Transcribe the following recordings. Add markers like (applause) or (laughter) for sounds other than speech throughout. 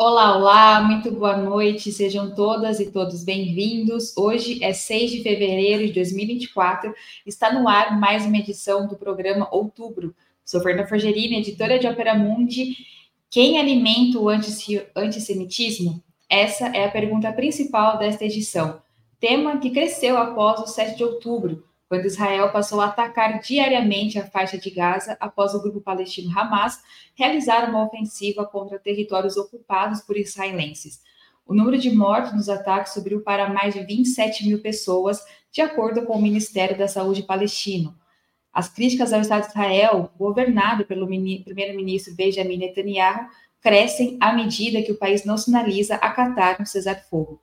Olá, olá, muito boa noite, sejam todas e todos bem-vindos. Hoje é 6 de fevereiro de 2024, está no ar mais uma edição do programa Outubro. Sou Fernanda Forgerini, editora de Opera Mundi. Quem alimenta o antissemitismo? Essa é a pergunta principal desta edição, tema que cresceu após o 7 de outubro, quando Israel passou a atacar diariamente a faixa de Gaza após o grupo palestino Hamas realizar uma ofensiva contra territórios ocupados por israelenses. O número de mortos nos ataques subiu para mais de 27 mil pessoas, de acordo com o Ministério da Saúde palestino. As críticas ao Estado de Israel, governado pelo primeiro-ministro Benjamin Netanyahu, crescem à medida que o país não sinaliza acatar um cessar-fogo.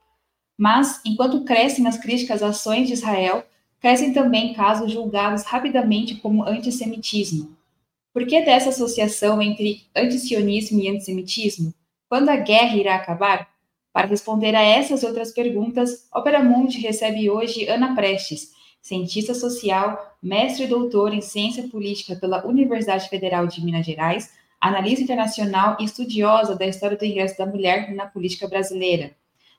Mas, enquanto crescem as críticas às ações de Israel, crescem também casos julgados rapidamente como antissemitismo. Por que dessa associação entre antisionismo e antissemitismo? Quando a guerra irá acabar? Para responder a essas outras perguntas, Opera Mundi recebe hoje Ana Prestes, cientista social, mestre e doutor em ciência política pela Universidade Federal de Minas Gerais, analista internacional e estudiosa da história do ingresso da mulher na política brasileira.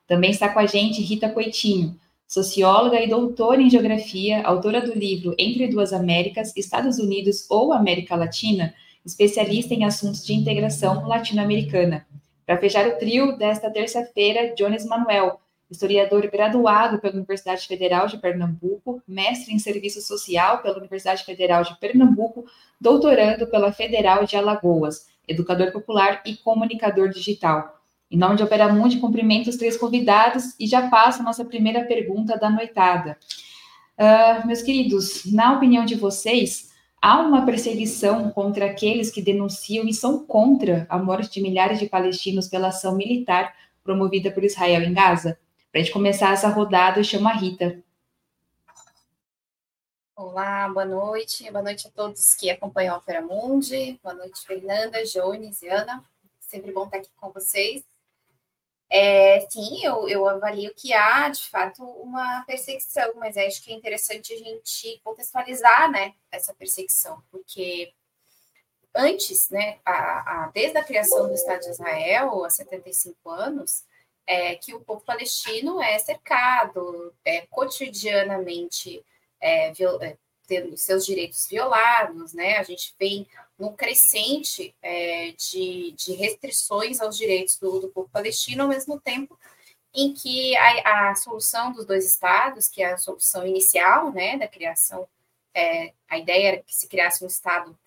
Também está com a gente Rita Coitinho, socióloga e doutora em geografia, autora do livro Entre Duas Américas, Estados Unidos ou América Latina, especialista em assuntos de integração latino-americana. Para fechar o trio desta terça-feira, Jones Manuel, historiador graduado pela Universidade Federal de Pernambuco, mestre em serviço social pela Universidade Federal de Pernambuco, doutorando pela Federal de Alagoas, educador popular e comunicador digital. Em nome de Opera Mundi, cumprimento os três convidados e já passo a nossa primeira pergunta da noitada. Uh, meus queridos, na opinião de vocês, há uma perseguição contra aqueles que denunciam e são contra a morte de milhares de palestinos pela ação militar promovida por Israel em Gaza? Para a gente começar essa rodada, eu chamo a Rita. Olá, boa noite. Boa noite a todos que acompanham a. Boa noite, Fernanda, Jones e Ana. Sempre bom estar aqui com vocês. É, sim, eu, eu avalio que há, de fato, uma perseguição, mas acho que é interessante a gente contextualizar né, essa perseguição, porque antes, né, a, a, desde a criação do Estado de Israel, há 75 anos, é, que o povo palestino é cercado, é cotidianamente é, viol, é, tendo seus direitos violados, né? A gente vem num crescente é, de, de, restrições aos direitos do, do, povo palestino, ao mesmo tempo em que a, a, solução dos dois estados, que é a solução inicial, né, da criação, é, a ideia era que se criasse um estado,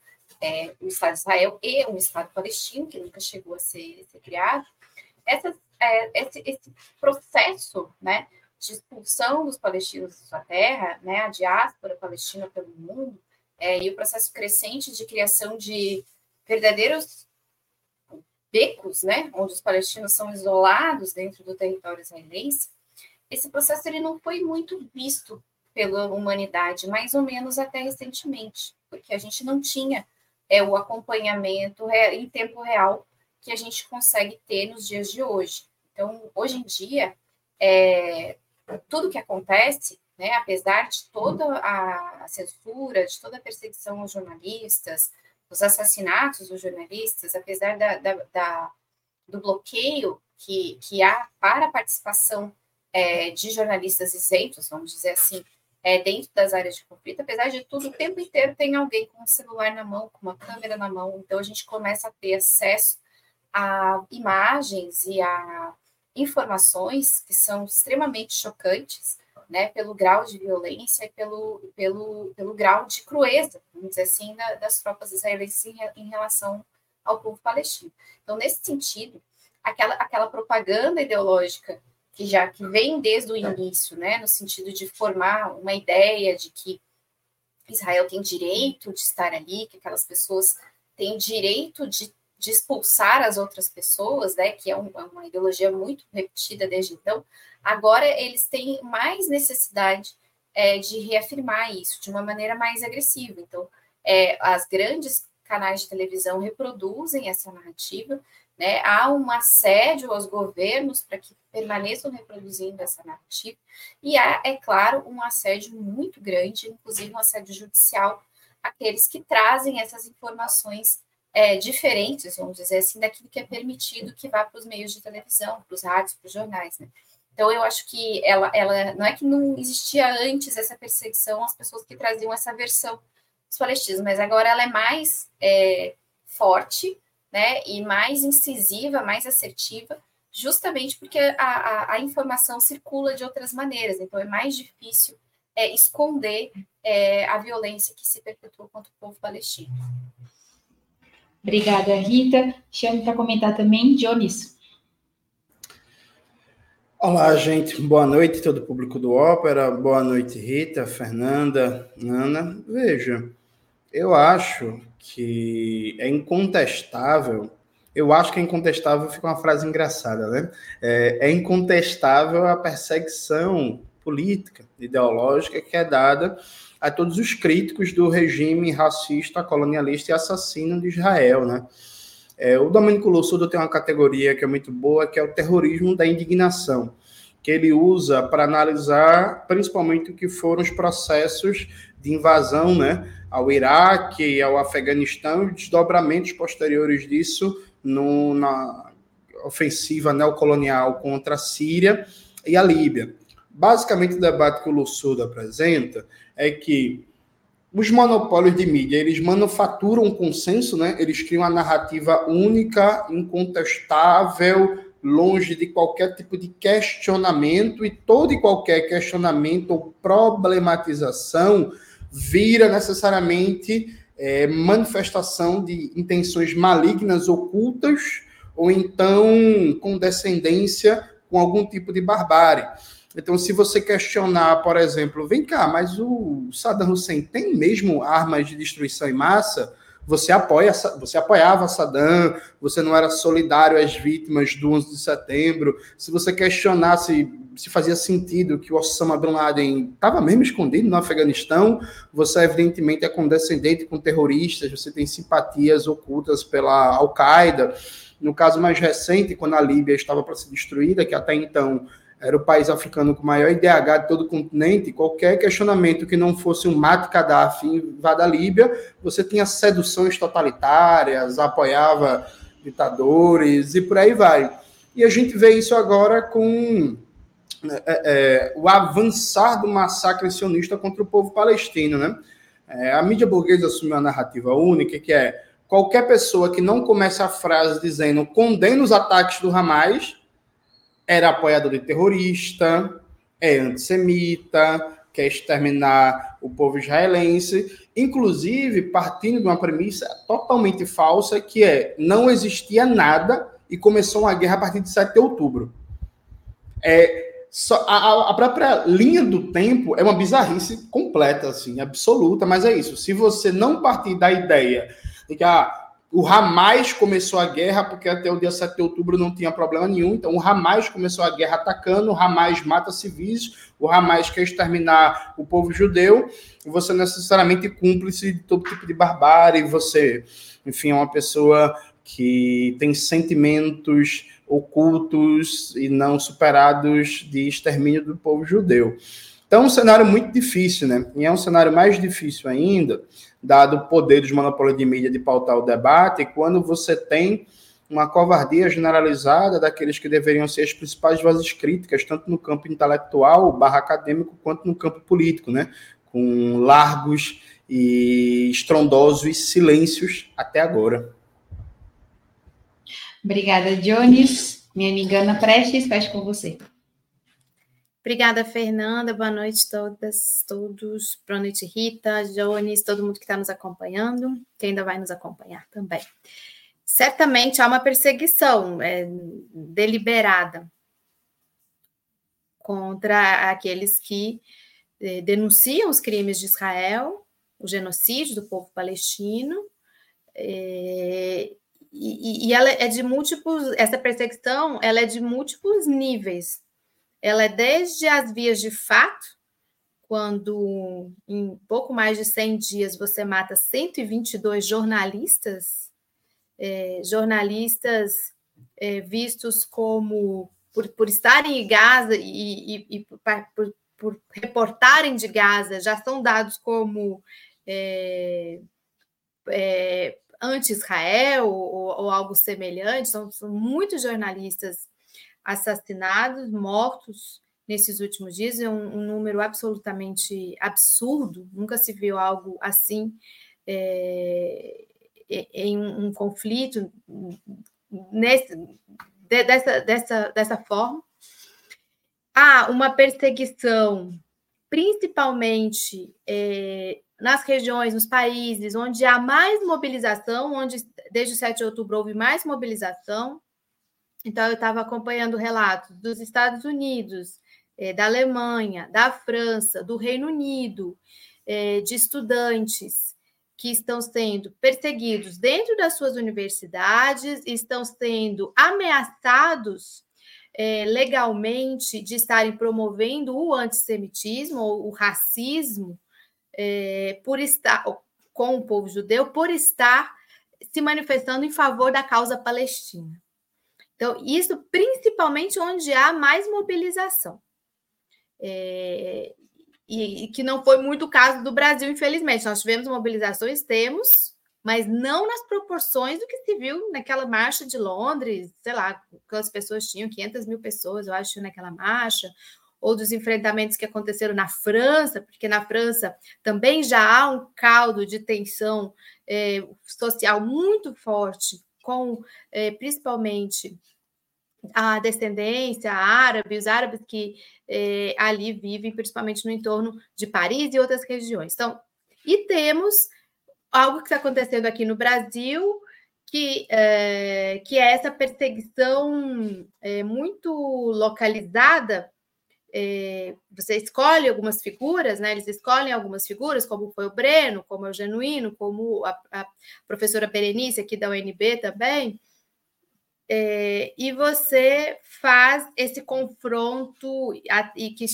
é, um estado de Israel e um estado palestino, que nunca chegou a ser, ser criado. Essa, é, esse, esse processo, né, de expulsão dos palestinos de sua terra, né, a diáspora palestina pelo mundo, é, e o processo crescente de criação de verdadeiros becos, né, onde os palestinos são isolados dentro do território israelense, esse processo ele não foi muito visto pela humanidade, mais ou menos até recentemente, porque a gente não tinha é, o acompanhamento em tempo real que a gente consegue ter nos dias de hoje. Então, hoje em dia, é, tudo que acontece, né, apesar de toda a censura, de toda a perseguição aos jornalistas, os assassinatos dos jornalistas, apesar da, da, da do bloqueio que, que há para a participação é, de jornalistas isentos, vamos dizer assim, é, dentro das áreas de conflito, apesar de tudo, o tempo inteiro tem alguém com um celular na mão, com uma câmera na mão, então a gente começa a ter acesso a imagens e a informações que são extremamente chocantes, né, pelo grau de violência e pelo, pelo, pelo grau de crueza, vamos dizer assim, da, das tropas israelenses em, relação ao povo palestino. Então, nesse sentido, aquela, aquela propaganda ideológica que já que vem desde o início, né, no sentido de formar uma ideia de que Israel tem direito de estar ali, que aquelas pessoas têm direito de de expulsar as outras pessoas, né, que é, um, é uma ideologia muito repetida desde então, agora eles têm mais necessidade é, de reafirmar isso de uma maneira mais agressiva. Então, é, as grandes canais de televisão reproduzem essa narrativa, né, há um assédio aos governos para que permaneçam reproduzindo essa narrativa, e há, é claro, um assédio muito grande, inclusive um assédio judicial, aqueles que trazem essas informações é, diferentes, vamos dizer assim, daquilo que é permitido que vá para os meios de televisão, para os rádios, para os jornais. Né? Então, eu acho que ela, ela não é que não existia antes essa perseguição às pessoas que traziam essa versão dos palestinos, mas agora ela é mais é, forte, né, e mais incisiva, mais assertiva, justamente porque a, a, a, informação circula de outras maneiras, então é mais difícil é, esconder é, a violência que se perpetua contra o povo palestino. Obrigada, Rita. Chamo para comentar também, Dionísio. Olá, gente. Boa noite, todo o público do Ópera. Boa noite, Rita, Fernanda, Ana. Veja, eu acho que é incontestável. Eu acho que é incontestável, fica uma frase engraçada, né? É, é incontestável a perseguição política, ideológica que é dada a todos os críticos do regime racista, colonialista e assassino de Israel, né? É, o Domênico Lossudo tem uma categoria que é muito boa, que é o terrorismo da indignação, que ele usa para analisar principalmente o que foram os processos de invasão né, ao Iraque ao Afeganistão e desdobramentos posteriores disso no, na ofensiva neocolonial contra a Síria e a Líbia. Basicamente, o debate que o Lossudo apresenta é que os monopólios de mídia, eles manufaturam um consenso, né? Eles criam uma narrativa única, incontestável, longe de qualquer tipo de questionamento e todo e qualquer questionamento ou problematização vira necessariamente é, manifestação de intenções malignas ocultas ou então com descendência com algum tipo de barbárie. Então, se você questionar, por exemplo, vem cá, mas o Saddam Hussein tem mesmo armas de destruição em massa? Você apoia, você apoiava Saddam, você não era solidário às vítimas do 11 de setembro. Se você questionasse se fazia sentido que o Osama Bin Laden estava mesmo escondido no Afeganistão, você evidentemente é condescendente com terroristas, você tem simpatias ocultas pela Al-Qaeda. No caso mais recente, quando a Líbia estava para ser destruída, que até então era o país africano com maior IDH de todo o continente, qualquer questionamento que não fosse um mate Gaddafi invada a Líbia, você tinha seduções totalitárias, apoiava ditadores e por aí vai. E a gente vê isso agora com é, é, o avançar do massacre sionista contra o povo palestino. Né? É, a mídia burguesa assumiu uma narrativa única, que é qualquer pessoa que não comece a frase dizendo condena os ataques do Hamas era apoiador de terrorista, é antissemita, quer exterminar o povo israelense, inclusive partindo de uma premissa totalmente falsa, que é não existia nada e começou uma guerra a partir de 7 de outubro. É, só, a, a, própria linha do tempo é uma bizarrice completa, assim, absoluta, mas é isso. Se você não partir da ideia de que ah, o Hamas começou a guerra, porque até o dia 7 de outubro não tinha problema nenhum. Então, o Hamas começou a guerra atacando, o Hamas mata civis, o Hamas quer exterminar o povo judeu, você necessariamente cúmplice de todo tipo de barbárie, você, enfim, é uma pessoa que tem sentimentos ocultos e não superados de extermínio do povo judeu. Então, é um cenário muito difícil, né? E é um cenário mais difícil ainda, dado o poder dos monopólios de mídia de pautar o debate, quando você tem uma covardia generalizada daqueles que deveriam ser as principais vozes críticas, tanto no campo intelectual, barra acadêmico, quanto no campo político, né? Com largos e estrondosos silêncios até agora. Obrigada, Jones. Minha amiga Ana Prestes, fecho com você. Obrigada, Fernanda. Boa noite a todas, todos. Boa noite, Rita, Jones, todo mundo que está nos acompanhando, que ainda vai nos acompanhar também. Certamente há uma perseguição é, deliberada contra aqueles que é, denunciam os crimes de Israel, o genocídio do povo palestino, é, e, e ela é de múltiplos, essa perseguição, ela é de múltiplos níveis ela é desde as vias de fato, quando em pouco mais de 100 dias você mata 122 jornalistas, é, jornalistas é, vistos como, por, por estarem em Gaza e, e, e por, por, reportarem de Gaza, já são dados como é anti-Israel ou, ou, algo semelhante. São, são muitos jornalistas assassinados, mortos nesses últimos dias, é um, um, número absolutamente absurdo, nunca se viu algo assim é, em um, um, conflito nesse, de, dessa, dessa, dessa forma. Há uma perseguição, principalmente é, nas regiões, nos países onde há mais mobilização, onde desde o 7 de outubro houve mais mobilização. Então, eu estava acompanhando relatos dos Estados Unidos, é, da Alemanha, da França, do Reino Unido, é, de estudantes que estão sendo perseguidos dentro das suas universidades, estão sendo ameaçados é, legalmente de estarem promovendo o antissemitismo ou o racismo por estar com o povo judeu, por estar se manifestando em favor da causa palestina. Então, isso principalmente onde há mais mobilização. É, e, e, que não foi muito o caso do Brasil, infelizmente. Nós tivemos mobilizações, temos, mas não nas proporções do que se viu naquela marcha de Londres, sei lá, quantas pessoas tinham, 500 mil pessoas, eu acho, naquela marcha, ou dos enfrentamentos que aconteceram na França, porque na França também já há um caldo de tensão é, social muito forte, com é, principalmente a descendência árabe, os árabes que é, ali vivem, principalmente no entorno de Paris e outras regiões. Então, e temos algo que está acontecendo aqui no Brasil, que é, que é essa perseguição muito localizada é, você escolhe algumas figuras, né? Eles escolhem algumas figuras, como foi o Breno, como é o Genuíno, como a, a professora Berenice aqui da UNB também, é, e você faz esse confronto a, e que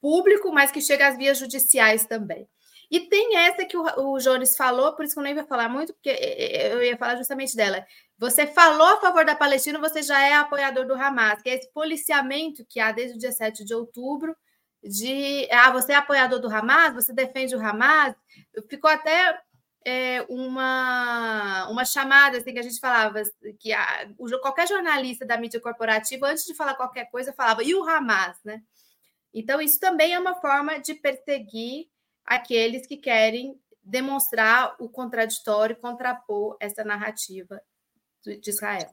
público, mas que chega às vias judiciais também. E tem essa que o, o Jones falou, por isso que eu nem vou falar muito, porque é, é, eu ia falar justamente dela. Você falou a favor da Palestina, você já é apoiador do Hamas, que é esse policiamento que há desde o dia 7 de outubro, de ah, você é apoiador do Hamas, você defende o Hamas. Ficou até é, uma, uma chamada assim que a gente falava que a, qualquer jornalista da mídia corporativa, antes de falar qualquer coisa, falava, e o Hamas, né? Então, isso também é uma forma de perseguir aqueles que querem demonstrar o contraditório, contrapor essa narrativa de Israel.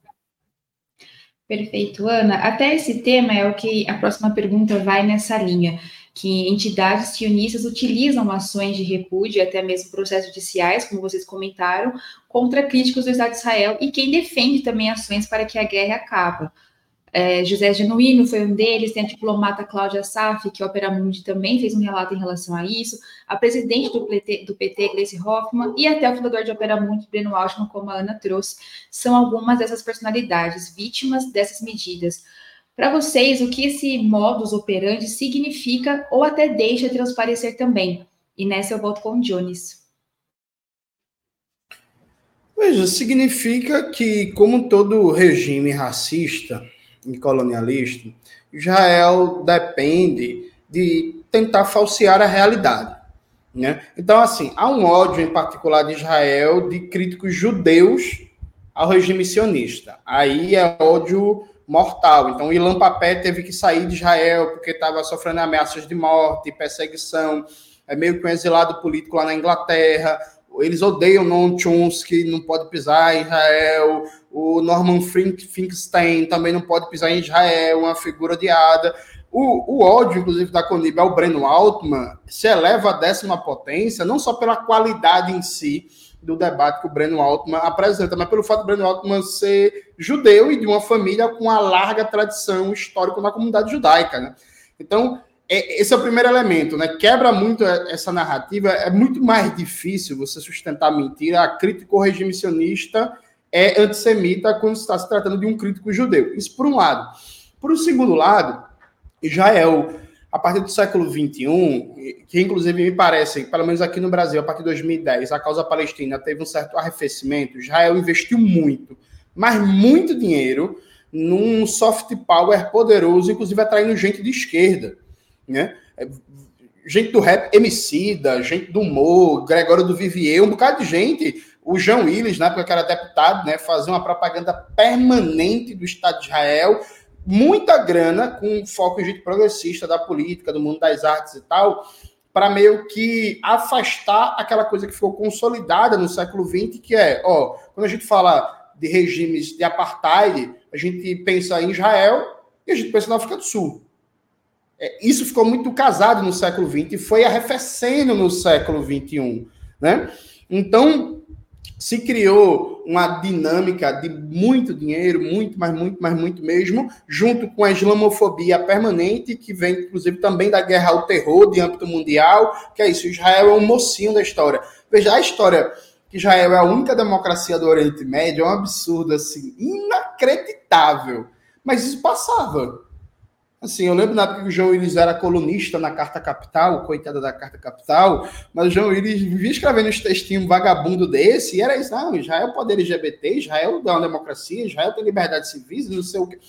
Perfeito, Ana. Até esse tema é o que a próxima pergunta vai nessa linha, que entidades sionistas utilizam ações de repúdio até mesmo processos judiciais, como vocês comentaram, contra críticos do Estado de Israel e quem defende também ações para que a guerra acabe. É, José Genuíno foi um deles, tem a diplomata Cláudia Saf, que Opera Mundi também fez um relato em relação a isso, a presidente do PT, do PT Gleice Hoffmann, e até o fundador de Opera Mundi, Breno Altman, como a Ana trouxe, são algumas dessas personalidades, vítimas dessas medidas. Para vocês, o que esse modus operandi significa ou até deixa transparecer também? E nessa eu volto com o Jones. Veja, significa que, como todo regime racista, e colonialista, Israel depende de tentar falsear a realidade. Né? Então, assim, há um ódio em particular de Israel de críticos judeus ao regime sionista. Aí é ódio mortal. Então, Ilan Papé teve que sair de Israel porque estava sofrendo ameaças de morte, perseguição, é meio que um exilado político lá na Inglaterra. Eles odeiam Noam Chomsky, não pode pisar em Israel. O Norman Finkelstein também não pode pisar em Israel, uma figura odiada. O, o ódio, inclusive, da Conib ao Breno Altman se eleva à décima potência, não só pela qualidade em si do debate que o Breno Altman apresenta, mas pelo fato do Breno Altman ser judeu e de uma família com uma larga tradição histórica na comunidade judaica. Né? Então, é, esse é o primeiro elemento, né? Quebra muito essa narrativa. É muito mais difícil você sustentar mentira. A crítica ao regime sionista é antissemita quando está se tratando de um crítico judeu. Isso por um lado. Por um segundo lado, Israel, a partir do século XXI, que inclusive me parece, pelo menos aqui no Brasil, a partir de 2010, a causa palestina teve um certo arrefecimento. Israel investiu muito, mas muito dinheiro num soft power poderoso, inclusive atraindo gente de esquerda né? Gente do rap Emicida, gente do humor, Gregório do Vivier, um bocado de gente o João Willis, na época que era deputado, né, fazia uma propaganda permanente do Estado de Israel, muita grana, com foco em gente progressista da política, do mundo das artes e tal, para meio que afastar aquela coisa que ficou consolidada no século XX, que é, ó, quando a gente fala de regimes de apartheid, a gente pensa em Israel e a gente pensa na África do Sul. É, isso ficou muito casado no século XX e foi arrefecendo no século XXI, né? Então, se criou uma dinâmica de muito dinheiro, muito, mas muito, mas muito mesmo, junto com a islamofobia permanente, que vem, inclusive, também da guerra ao terror de âmbito mundial, que é isso, Israel é um mocinho da história. Veja, a história que Israel é a única democracia do Oriente Médio é um absurdo, assim, inacreditável. Mas isso passava. Assim, eu lembro na época que o João Willis era colunista na Carta Capital, coitada da Carta Capital, mas o João Willis vivia escrevendo esse textinho vagabundo desse, e era isso, não, Israel é poder LGBT, Israel é uma democracia, Israel tem liberdade civis, não sei o que,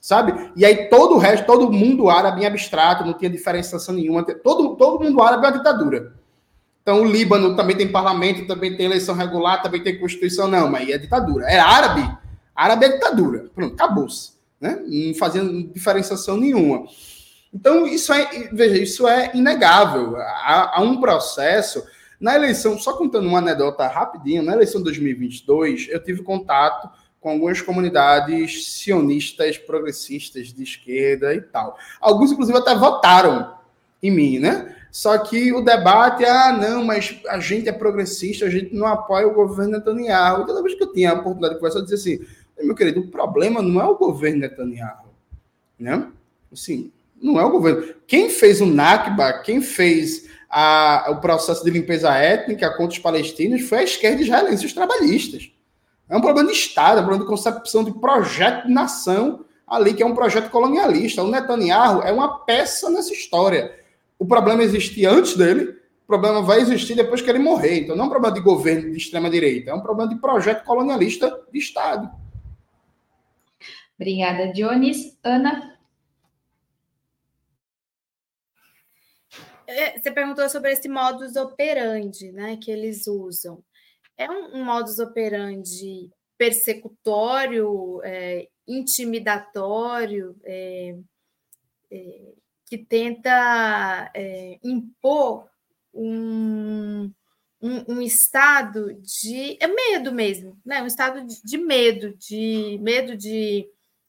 sabe? E aí todo o resto, todo mundo árabe em abstrato, não tinha diferenciação nenhuma, todo, todo mundo árabe é uma ditadura. Então o Líbano também tem parlamento, também tem eleição regular, também tem constituição, não, mas é ditadura. É árabe, árabe é ditadura. Pronto, acabou-se né? não fazendo diferenciação nenhuma. Então, isso é, veja, isso é inegável. Há, há, um processo. Na eleição, só contando uma anedota rapidinho, na eleição de 2022, eu tive contato com algumas comunidades sionistas, progressistas de esquerda e tal. Alguns, inclusive, até votaram em mim, né? Só que o debate, ah, não, mas a gente é progressista, a gente não apoia o governo Netanyahu. Toda vez que eu tinha a oportunidade de conversar, eu dizia assim: meu querido, o problema não é o governo Netanyahu, né? Assim, não é o governo. Quem fez o Nakba, quem fez a, o processo de limpeza étnica contra os palestinos foi a esquerda israelense, os trabalhistas. É um problema de Estado, é um problema de concepção de projeto de nação ali, que é um projeto colonialista. O Netanyahu é uma peça nessa história. O problema existia antes dele, o problema vai existir depois que ele morrer. Então não é um problema de governo de extrema-direita, é um problema de projeto colonialista de Estado. Obrigada, Dionis. Ana? É, você perguntou sobre esse modus operandi né, que eles usam. É um, um modus operandi persecutório, é, intimidatório, é, é que tenta é, impor um, um, um, estado de é medo mesmo, né? Um estado de, de medo, de medo de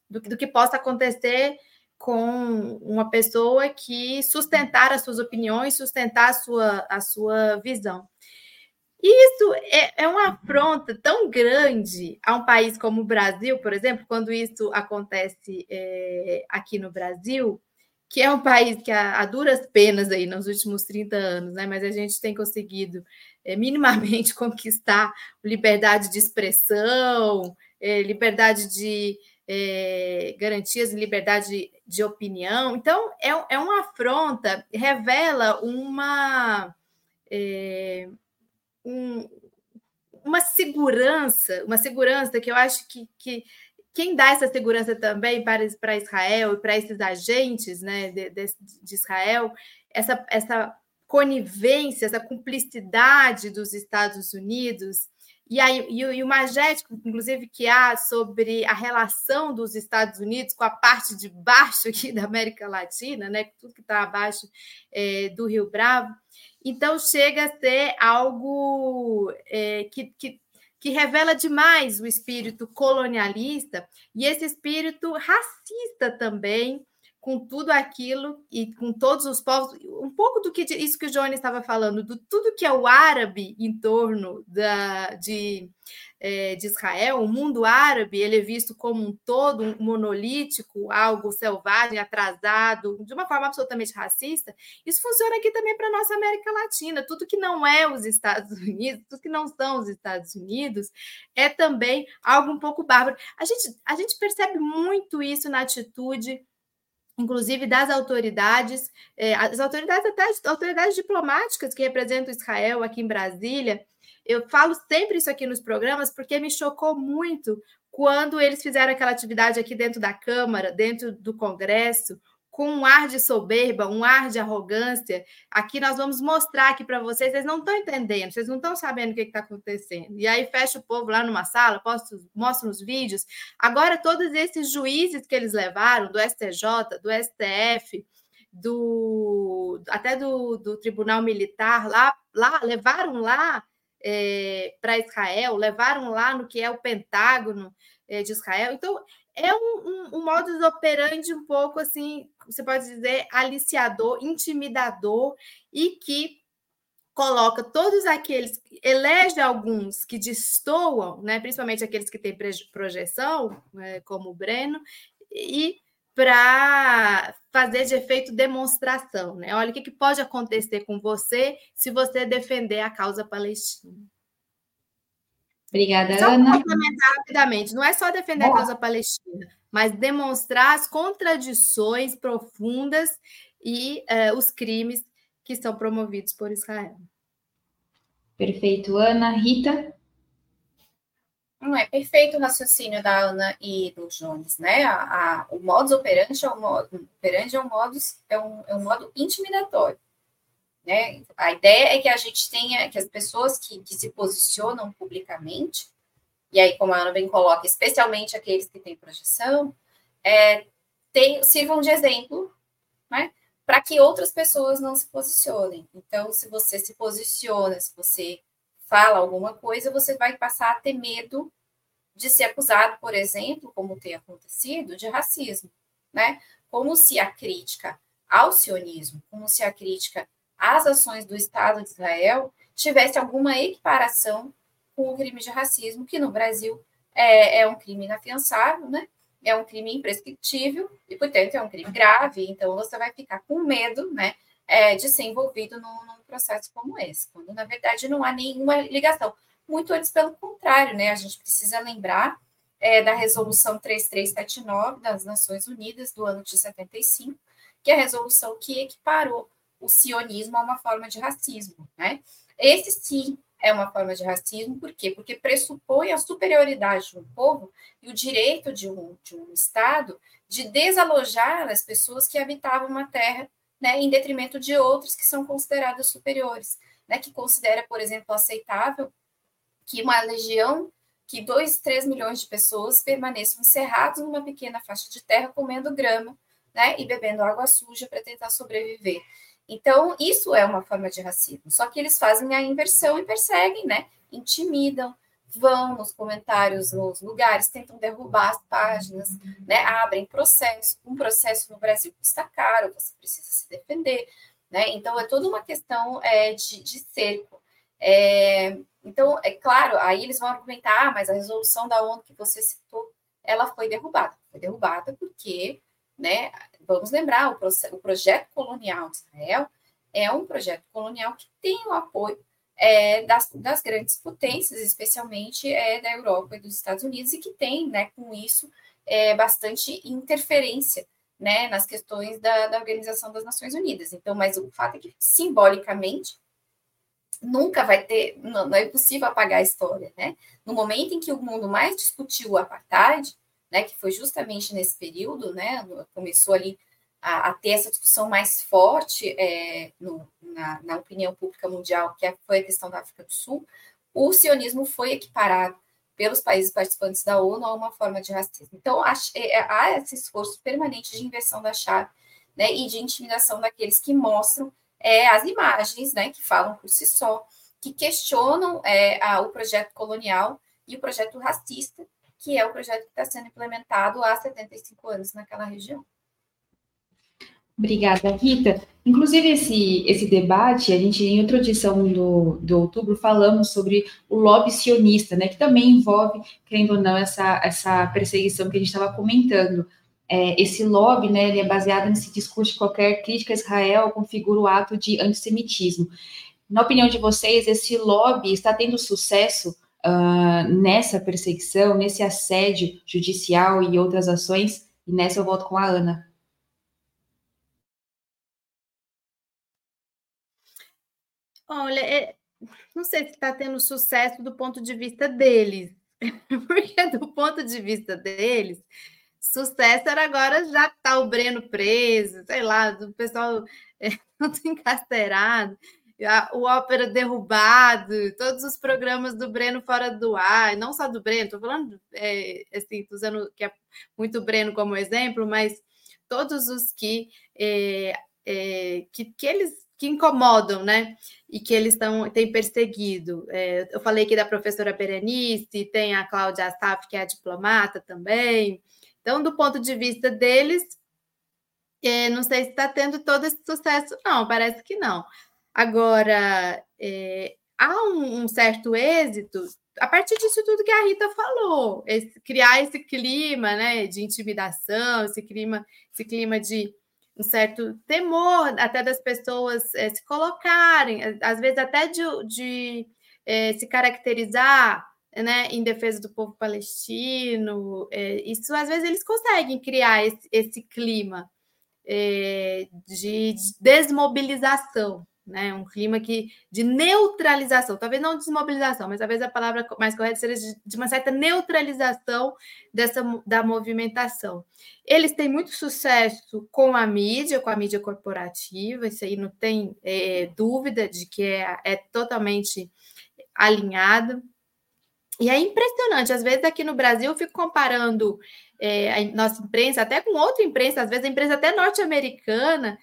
do, do que possa acontecer com uma pessoa que sustentar as suas opiniões, sustentar a sua, a sua visão. Isso é, é uma afronta tão grande a um país como o Brasil, por exemplo, quando isso acontece é, aqui no Brasil, que é um país que há, duras penas aí nos últimos 30 anos, né? Mas a gente tem conseguido é, minimamente (laughs) conquistar liberdade de expressão, é, liberdade de é, garantias de liberdade de opinião. Então, é, é uma afronta, revela uma, é, um, uma segurança, uma segurança que eu acho que, que quem dá essa segurança também para, para Israel e para esses agentes né, de, de, de Israel, essa, essa conivência, essa cumplicidade dos Estados Unidos e, aí, e, e o magético, inclusive, que há sobre a relação dos Estados Unidos com a parte de baixo aqui da América Latina, né? tudo que está abaixo é, do Rio Bravo. Então, chega a ser algo é, que, que, que revela demais o espírito colonialista e esse espírito racista também, com tudo aquilo e com todos os povos, um pouco do que isso que o Johnny estava falando, do tudo que é o árabe em torno da, de, é, de Israel, o mundo árabe, ele é visto como um todo, um monolítico, algo selvagem, atrasado, de uma forma absolutamente racista. Isso funciona aqui também para a nossa América Latina. Tudo que não é os Estados (laughs) Unidos, tudo que não são os Estados Unidos, é também algo um pouco bárbaro. A gente, a gente percebe muito isso na atitude inclusive das autoridades, é, as autoridades até autoridades diplomáticas que representam Israel aqui em Brasília. Eu falo sempre isso aqui nos programas porque me chocou muito quando eles fizeram aquela atividade aqui dentro da Câmara, dentro do Congresso, com um ar de soberba, um ar de arrogância. Aqui nós vamos mostrar aqui para vocês, vocês não estão entendendo, vocês não estão sabendo o que está acontecendo. E aí fecha o povo lá numa sala, posto, mostra os vídeos. Agora, todos esses juízes que eles levaram, do STJ, do STF, do até do, do Tribunal Militar, lá, lá levaram lá é, para Israel, levaram lá no que é o Pentágono é, de Israel. Então, é um, um, um modus operandi um pouco assim, você pode dizer, aliciador, intimidador, e que coloca todos aqueles, elege alguns que destoam, né, principalmente aqueles que têm projeção, né, como o Breno, e para fazer de efeito demonstração. Né? Olha o que, que pode acontecer com você se você defender a causa palestina. Obrigada, só Ana. complementar rapidamente, não é só defender Boa. a causa palestina, mas demonstrar as contradições profundas e uh, os crimes que são promovidos por Israel. Perfeito, Ana. Rita? Não é perfeito o raciocínio da Ana e do Jones, né? A, a, o modus operandi é um operandi é um, modus, é um, é um modo intimidatório. Né? A ideia é que a gente tenha, que as pessoas que, que se posicionam publicamente, e aí, como a Ana bem coloca, especialmente aqueles que têm projeção, é, tem, sirvam de exemplo, né? Para que outras pessoas não se posicionem. Então, se você se posiciona, se você fala alguma coisa, você vai passar a ter medo de ser acusado, por exemplo, como tem acontecido, de racismo, né? Como se a crítica ao sionismo, como se a crítica às ações do Estado de Israel tivesse alguma equiparação com o crime de racismo, que no Brasil é, é um crime inafiançável, né? É um crime imprescritível e, portanto, é um crime grave. Então, você vai ficar com medo, né? É, de ser envolvido num, num, processo como esse, quando na verdade não há nenhuma ligação. Muito antes, pelo contrário, né? A gente precisa lembrar é, da resolução 3379 das Nações Unidas do ano de 75, que é a resolução que equiparou o sionismo a uma forma de racismo, né? Esse sim é uma forma de racismo, por quê? Porque pressupõe a superioridade de um povo e o direito de um, de um Estado de desalojar as pessoas que habitavam uma terra, né, em detrimento de outras que são consideradas superiores, né, que considera, por exemplo, aceitável que uma legião, que 2, 3 milhões de pessoas permaneçam encerrados numa pequena faixa de terra comendo grama, né, e bebendo água suja para tentar sobreviver. Então, isso é uma forma de racismo. Só que eles fazem a inversão e perseguem, né? Intimidam, vão nos comentários, nos lugares, tentam derrubar as páginas, né? Abrem processo. Um processo no Brasil custa caro, você precisa se defender, né? Então, é toda uma questão é, de, de cerco. É, então, é claro, aí eles vão argumentar, ah, mas a resolução da ONU que você citou, ela foi derrubada. Foi derrubada porque né, vamos lembrar, o, o projeto colonial de Israel é um projeto colonial que tem o apoio é, das, das, grandes potências, especialmente é, da Europa e dos Estados Unidos, e que tem, né, com isso, é, bastante interferência né, nas questões da, da, Organização das Nações Unidas. Então, mas o fato é que, simbolicamente, nunca vai ter, não, não é possível apagar a história. Né? No momento em que o mundo mais discutiu o apartheid, né, que foi justamente nesse período, né, começou ali a, a ter essa discussão mais forte é, no, na, na, opinião pública mundial, que é, foi a questão da África do Sul, o sionismo foi equiparado pelos países participantes da ONU a uma forma de racismo. Então, há, é, há esse esforço permanente de inversão da chave né, e de intimidação daqueles que mostram é, as imagens, né, que falam por si só, que questionam é, a, o projeto colonial e o projeto racista que é o projeto que está sendo implementado há 75 anos naquela região. Obrigada, Rita. Inclusive, esse, esse debate, a gente, em outra edição do, do outubro, falamos sobre o lobby sionista, né, que também envolve, querendo ou não, essa, essa perseguição que a gente estava comentando. É, esse lobby, né, ele é baseado nesse discurso de qualquer crítica a Israel configura o ato de antissemitismo. Na opinião de vocês, esse lobby está tendo sucesso uh, nessa perseguição, nesse assédio judicial e outras ações. E nessa eu volto com a Ana. Olha, é, não sei se está tendo sucesso do ponto de vista deles, (laughs) porque do ponto de vista deles, sucesso era agora já tá o Breno preso, sei lá, do pessoal é, (laughs) encarcerado, o ópera derrubado, todos os programas do Breno fora do ar, não só do Breno, tô falando é, assim, usando que é muito Breno como exemplo, mas todos os que é, é, que, que eles que incomodam, né? E que eles estão têm perseguido. É, eu falei aqui da professora Berenice, tem a Cláudia Astaf, que é diplomata também. Então, do ponto de vista deles, é, não sei se está tendo todo esse sucesso, não, parece que não. Agora, é, há um, um, certo êxito a partir disso tudo que a Rita falou, esse, criar esse clima né, de intimidação, esse clima, esse clima de um certo temor até das pessoas é, se colocarem, às vezes até de, de é, se caracterizar né, em defesa do povo palestino. É, isso às vezes eles conseguem criar esse, esse clima de, de desmobilização né? Um clima que de neutralização, talvez não desmobilização, mas talvez a palavra mais correta seja de, uma certa neutralização dessa da movimentação. Eles têm muito sucesso com a mídia, com a mídia corporativa, isso aí não tem é, dúvida de que é, é totalmente alinhado. E é impressionante, às vezes aqui no Brasil eu fico comparando é, a nossa imprensa até com outra imprensa, às vezes a imprensa até norte-americana,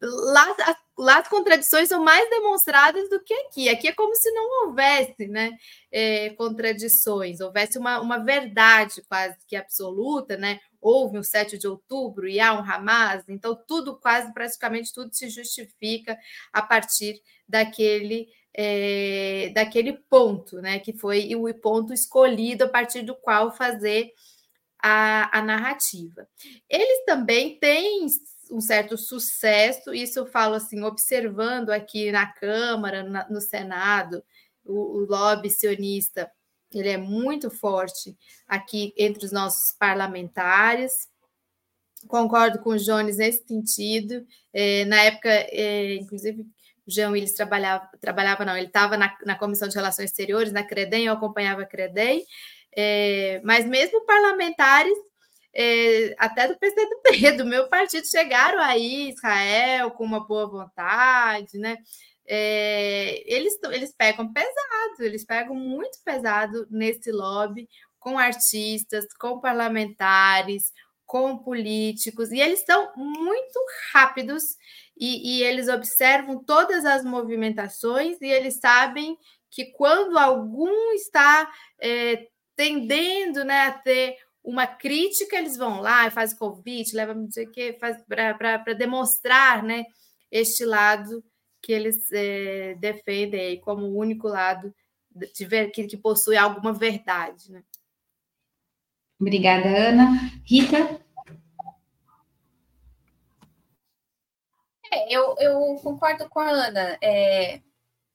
lá as lá as contradições são mais demonstradas do que aqui. Aqui é como se não houvesse né, é, contradições, houvesse uma, uma verdade quase que absoluta, né? Houve um 7 de outubro e há um Hamas, então tudo, quase praticamente tudo se justifica a partir daquele. É, daquele ponto, né? Que foi o ponto escolhido a partir do qual fazer a, a narrativa. Eles também têm um certo sucesso, isso eu falo assim, observando aqui na Câmara, na, no Senado, o, o lobby sionista, ele é muito forte aqui entre os nossos parlamentares. Concordo com o Jones nesse sentido. É, na época, é, inclusive, o Jean Willis trabalhava, trabalhava não, ele estava na, na, Comissão de Relações Exteriores, na Credem, eu acompanhava a Credem, é, mas mesmo parlamentares é, até do PCdoB, do meu partido, chegaram aí, Israel, com uma boa vontade, né? É, eles, eles pegam pesado, eles pegam muito pesado nesse lobby com artistas, com parlamentares, com políticos, e eles são muito rápidos e, e eles observam todas as movimentações e eles sabem que quando algum está é, tendendo né, a ter uma crítica, eles vão lá e fazem convite, levam não sei o quê, para demonstrar né, este lado que eles é, defendem aí como o único lado de ver, que, que possui alguma verdade. Né? Obrigada, Ana. Rita? É, eu, eu concordo com a Ana. É,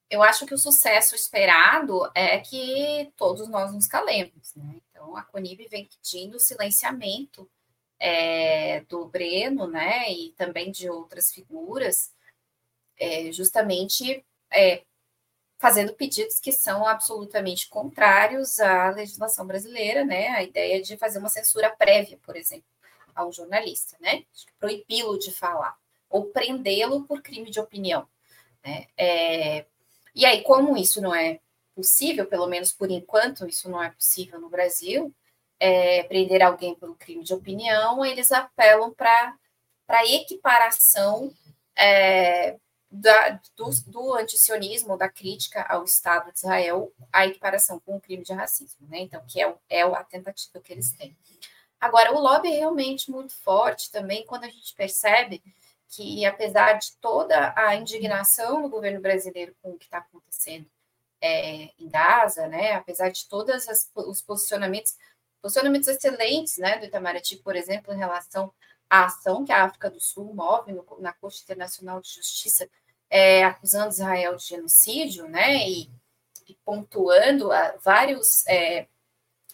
eu acho que o sucesso esperado é que todos nós nos calemos. Né? Então, a Conib vem pedindo silenciamento é, do Breno, né, e também de outras figuras, é, justamente é, fazendo pedidos que são absolutamente contrários à legislação brasileira, né, a ideia de fazer uma censura prévia, por exemplo, a um jornalista, né, proibi-lo de falar, ou prendê-lo por crime de opinião, né, é, e aí, como isso não é possível, pelo menos por enquanto, isso não é possível no Brasil, é, prender alguém pelo crime de opinião, eles apelam para a equiparação é, da, do, do antisionismo, da crítica ao Estado de Israel, a equiparação com o crime de racismo, né? Então, que é, é a tentativa que eles têm. Agora, o lobby é realmente muito forte também quando a gente percebe que, apesar de toda a indignação do governo brasileiro com o que está acontecendo é, em Gaza, né, apesar de todos os posicionamentos, posicionamentos excelentes né, do Itamaraty, por exemplo, em relação à ação que a África do Sul move no, na Corte Internacional de Justiça, é, acusando Israel de genocídio, né, e, e pontuando a, vários, é,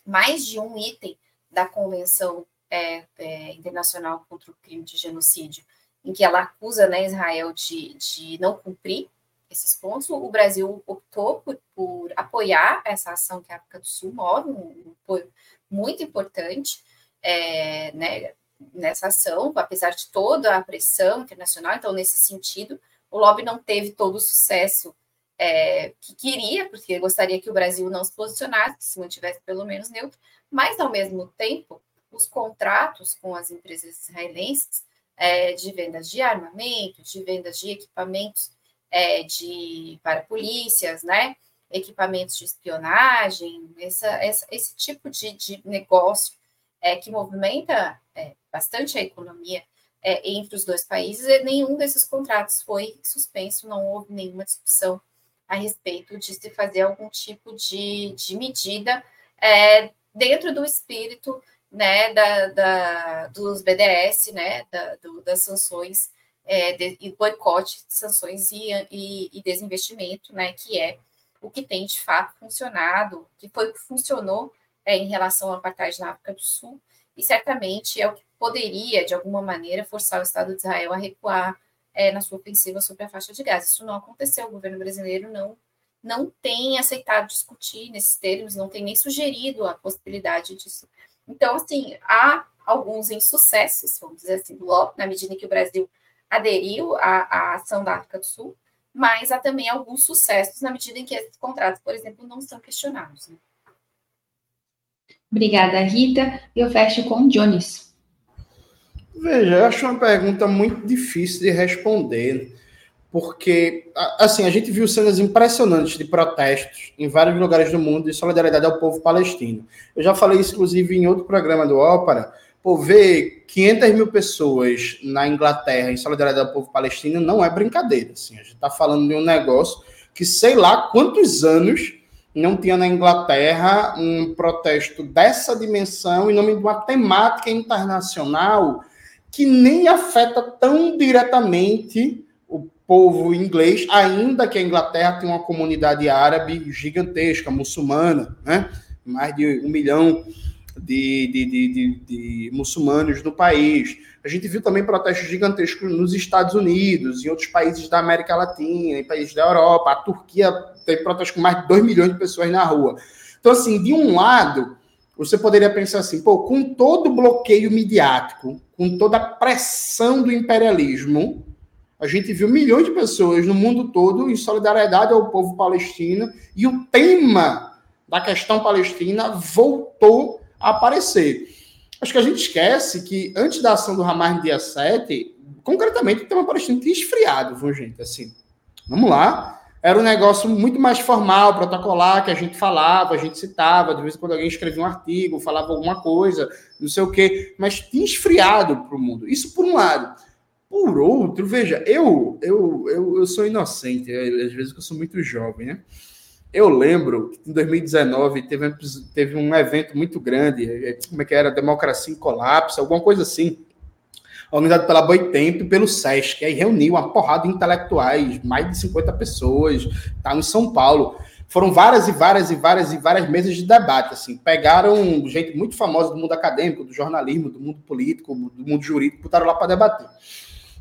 mais de um item da Convenção é, é, Internacional contra o Crime de Genocídio, em que ela acusa né, Israel de, de não cumprir esses pontos, o Brasil optou por, por apoiar essa ação que a África do Sul move, um, apoio muito importante. é, né, nessa ação, apesar de toda a pressão internacional. Então, nesse sentido, o lobby não teve todo o sucesso é, que queria, porque gostaria que o Brasil não se posicionasse, se mantivesse pelo menos neutro, mas, ao mesmo tempo, os contratos com as empresas israelenses é, de vendas de armamento, de vendas de equipamentos é, de, para polícias, né? equipamentos de espionagem, essa, essa, esse tipo de, de negócio é, que movimenta é, bastante a economia é, entre os dois países, nenhum desses contratos foi suspenso, não houve nenhuma discussão a respeito de se fazer algum tipo de, de medida é, dentro do espírito né, da, da, dos BDS, né, da, do, das sanções é, de, e boicote sanções e, e, e, desinvestimento, né, que é o que tem de fato funcionado, que foi o que funcionou é, em relação ao apartheid na África do Sul, e certamente é o que poderia, de alguma maneira, forçar o Estado de Israel a recuar é, na sua ofensiva sobre a faixa de Gaza. Isso não aconteceu, o governo brasileiro não, não tem aceitado discutir nesses termos, não tem nem sugerido a possibilidade disso. Então, assim, há alguns insucessos, vamos dizer assim, logo, na medida em que o Brasil aderiu à, à ação da África do Sul, mas há também alguns sucessos na medida em que esses contratos, por exemplo, não são questionados. Né? Obrigada, Rita. Eu fecho com o Jones. Veja, eu acho uma pergunta muito difícil de responder, porque, assim, a gente viu cenas impressionantes de protestos em vários lugares do mundo de solidariedade ao povo palestino. Eu já falei isso, inclusive, em outro programa do Ópera. Pô, ver 500 mil pessoas na Inglaterra em solidariedade ao povo palestino não é brincadeira. Assim. A gente está falando de um negócio que sei lá quantos anos não tinha na Inglaterra um protesto dessa dimensão em nome de uma temática internacional que nem afeta tão diretamente o povo inglês, ainda que a Inglaterra tenha uma comunidade árabe gigantesca, muçulmana, né? mais de um milhão de, de, de, de, muçulmanos no país. A gente viu também protestos gigantescos nos Estados Unidos, em outros países da América Latina, em países da Europa. A Turquia teve protestos com mais de 2 milhões de pessoas na rua. Então, assim, de um lado, você poderia pensar assim, pô, com todo o bloqueio midiático, com toda a pressão do imperialismo, a gente viu milhões de pessoas no mundo todo em solidariedade ao povo palestino e o tema da questão palestina voltou aparecer. Acho que a gente esquece que antes da ação do Hamas no dia 7, concretamente o tema palestino tinha esfriado, viu, gente? Assim, vamos lá. Era um negócio muito mais formal, protocolar, que a gente falava, a gente citava, de vez em quando alguém escrevia um artigo, falava alguma coisa, não sei o quê, mas tinha esfriado para o mundo. Isso por um lado. Por outro, veja, eu, eu, eu, eu sou inocente, às vezes eu sou muito jovem, né? Eu lembro que em 2019 teve, teve um evento muito grande, é, como é que era? Democracia em Colapso, alguma coisa assim, organizado pela Boitempo e pelo SESC. Aí reuniu uma porrada de intelectuais, mais de 50 pessoas, tá em São Paulo. Foram várias e várias e várias e várias mesas de debate, assim. Pegaram gente muito famosa do mundo acadêmico, do jornalismo, do mundo político, do mundo jurídico, botaram lá para debater.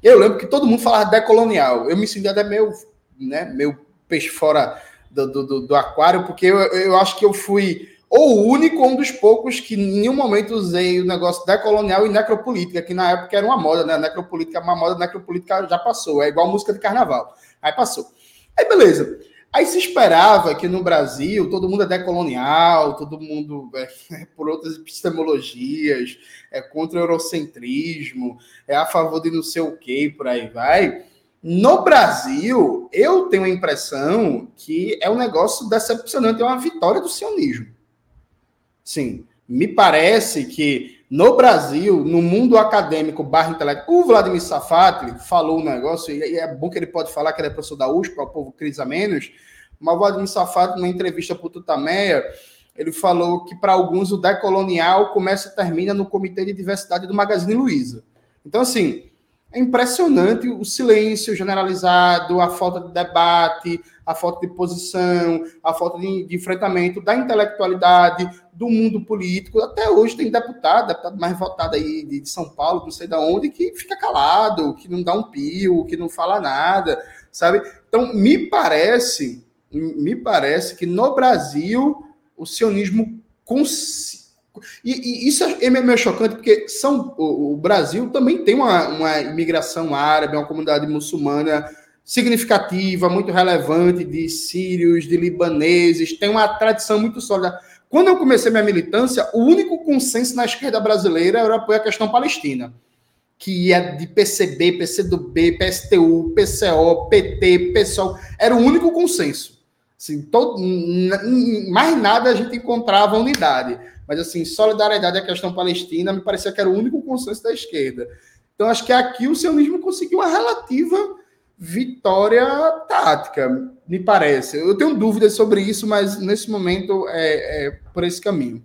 Eu lembro que todo mundo falava decolonial. Eu me senti até meio, né, meio peixe fora do, do, do aquário, porque eu, eu acho que eu fui ou o único um dos poucos que em nenhum momento usei o negócio decolonial e necropolítica, que na época era uma moda, né? Necropolítica, uma moda necropolítica já passou, é igual música de carnaval. Aí passou. Aí beleza. Aí se esperava que no Brasil todo mundo é decolonial, todo mundo é, é por outras epistemologias, é contra o eurocentrismo, é a favor de não sei o quê, por aí vai. No Brasil, eu tenho a impressão que é um negócio decepcionante, é uma vitória do sionismo. Sim, me parece que no Brasil, no mundo acadêmico barra intelectual, o Vladimir Safatli falou um negócio, e é bom que ele pode falar que ele é professor da USP, para o povo crise a menos, mas o Vladimir Safatli, na entrevista para o Tutameia, ele falou que para alguns o decolonial começa e termina no Comitê de Diversidade do Magazine Luiza. Então, assim, é impressionante o silêncio generalizado, a falta de debate, a falta de posição, a falta de, de, enfrentamento da intelectualidade, do mundo político. Até hoje tem deputado, deputado mais votado aí de, de São Paulo, não sei de onde, que fica calado, que não dá um pio, que não fala nada, sabe? Então, me parece, me parece que no Brasil o sionismo cons E, e isso é meio chocante, porque são, o, o Brasil também tem uma, uma imigração árabe, uma comunidade muçulmana significativa, muito relevante, de sírios, de libaneses, tem uma tradição muito sólida. Quando eu comecei minha militância, o único consenso na esquerda brasileira era apoiar a questão palestina, que ia de PCB, PCdoB, PSTU, PCO, PT, PSOL, era o único consenso. Assim, todo, mais nada a gente encontrava unidade. Mas, assim, solidariedade à questão palestina me parecia que era o único consenso da esquerda. Então, acho que aqui o sionismo conseguiu uma relativa vitória tática, me parece. Eu tenho dúvidas sobre isso, mas nesse momento é, é por esse caminho.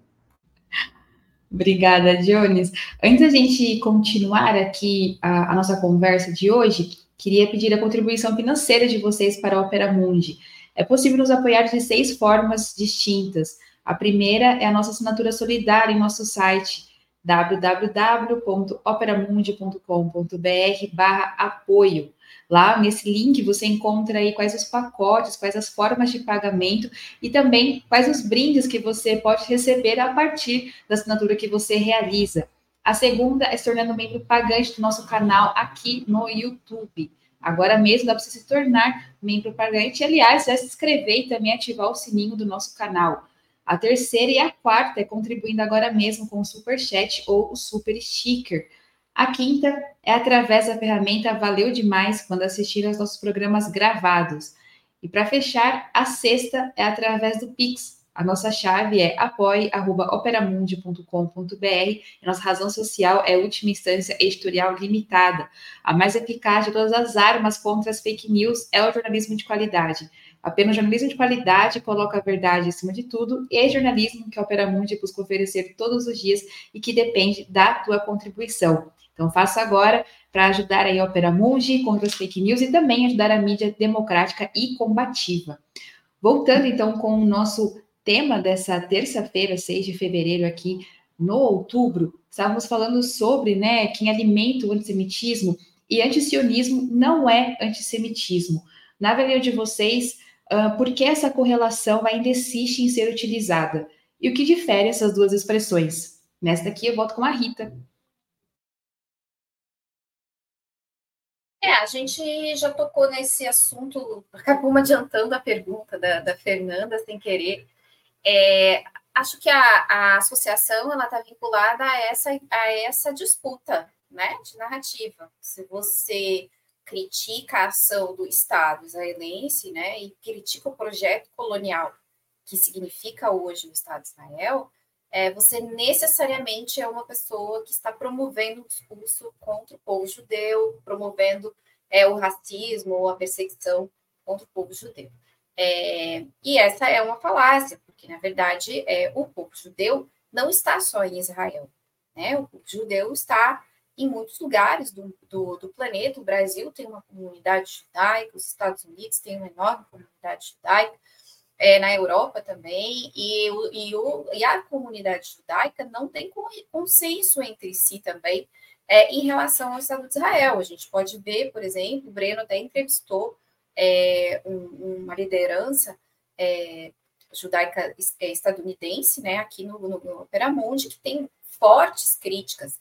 Obrigada, Jones. Antes da gente continuar aqui a, a, nossa conversa de hoje, queria pedir a contribuição financeira de vocês para a Opera Mundi. É possível nos apoiar de seis formas distintas. A primeira é a nossa assinatura solidária em nosso site www.operamundi.com.br barra apoio. Lá nesse link você encontra aí quais os pacotes, quais as formas de pagamento e também quais os brindes que você pode receber a partir da assinatura que você realiza. A segunda é se tornando membro pagante do nosso canal aqui no YouTube. Agora mesmo dá para você se tornar membro pagante. Aliás, já se inscrever e também ativar o sininho do nosso canal. A terceira e a quarta é contribuindo agora mesmo com o Super Chat ou o Super Sticker. A quinta é através da ferramenta Valeu Demais quando assistir aos nossos programas gravados. E para fechar, a sexta é através do Pix. A nossa chave é apoie.operamundi.com.br. Nossa razão social é última instância editorial limitada. A mais eficaz de todas as armas contra as fake news é o jornalismo de qualidade. Apenas jornalismo de qualidade coloca a verdade acima de tudo e é jornalismo que a Opera Mundi busca oferecer todos os dias e que depende da tua contribuição. Então, faça agora para ajudar a Opera Mundi contra as fake news e também ajudar a mídia democrática e combativa. Voltando então com o nosso tema dessa terça-feira, 6 de fevereiro, aqui no outubro, estávamos falando sobre né, quem alimenta o antissemitismo e antisionismo não é antissemitismo. Na avaliação de vocês, uh, por que essa correlação ainda insiste em ser utilizada? E o que difere essas duas expressões? Nesta aqui eu volto com a Rita. É, a gente já tocou nesse assunto, acabou adiantando a pergunta da, da Fernanda sem querer. É, acho que a, a associação ela está vinculada a essa, a essa disputa né, de narrativa. Se você critica a ação do Estado israelense né, e critica o projeto colonial que significa hoje o Estado de Israel, é, você necessariamente é uma pessoa que está promovendo um discurso contra o povo judeu, promovendo é, o racismo ou a perseguição contra o povo judeu. É, e essa é uma falácia, porque, na verdade, é, o povo judeu não está só em Israel. Né? O povo judeu está em muitos lugares do, do, do, planeta. O Brasil tem uma comunidade judaica, os Estados Unidos têm uma enorme comunidade judaica, é, na Europa também, e, o, e, o, e a comunidade judaica não tem consenso entre si também é, em relação ao Estado de Israel. A gente pode ver, por exemplo, o Breno até entrevistou é, um, uma liderança é, judaica é, estadunidense, né, aqui no, no, no Operamundi, que tem fortes críticas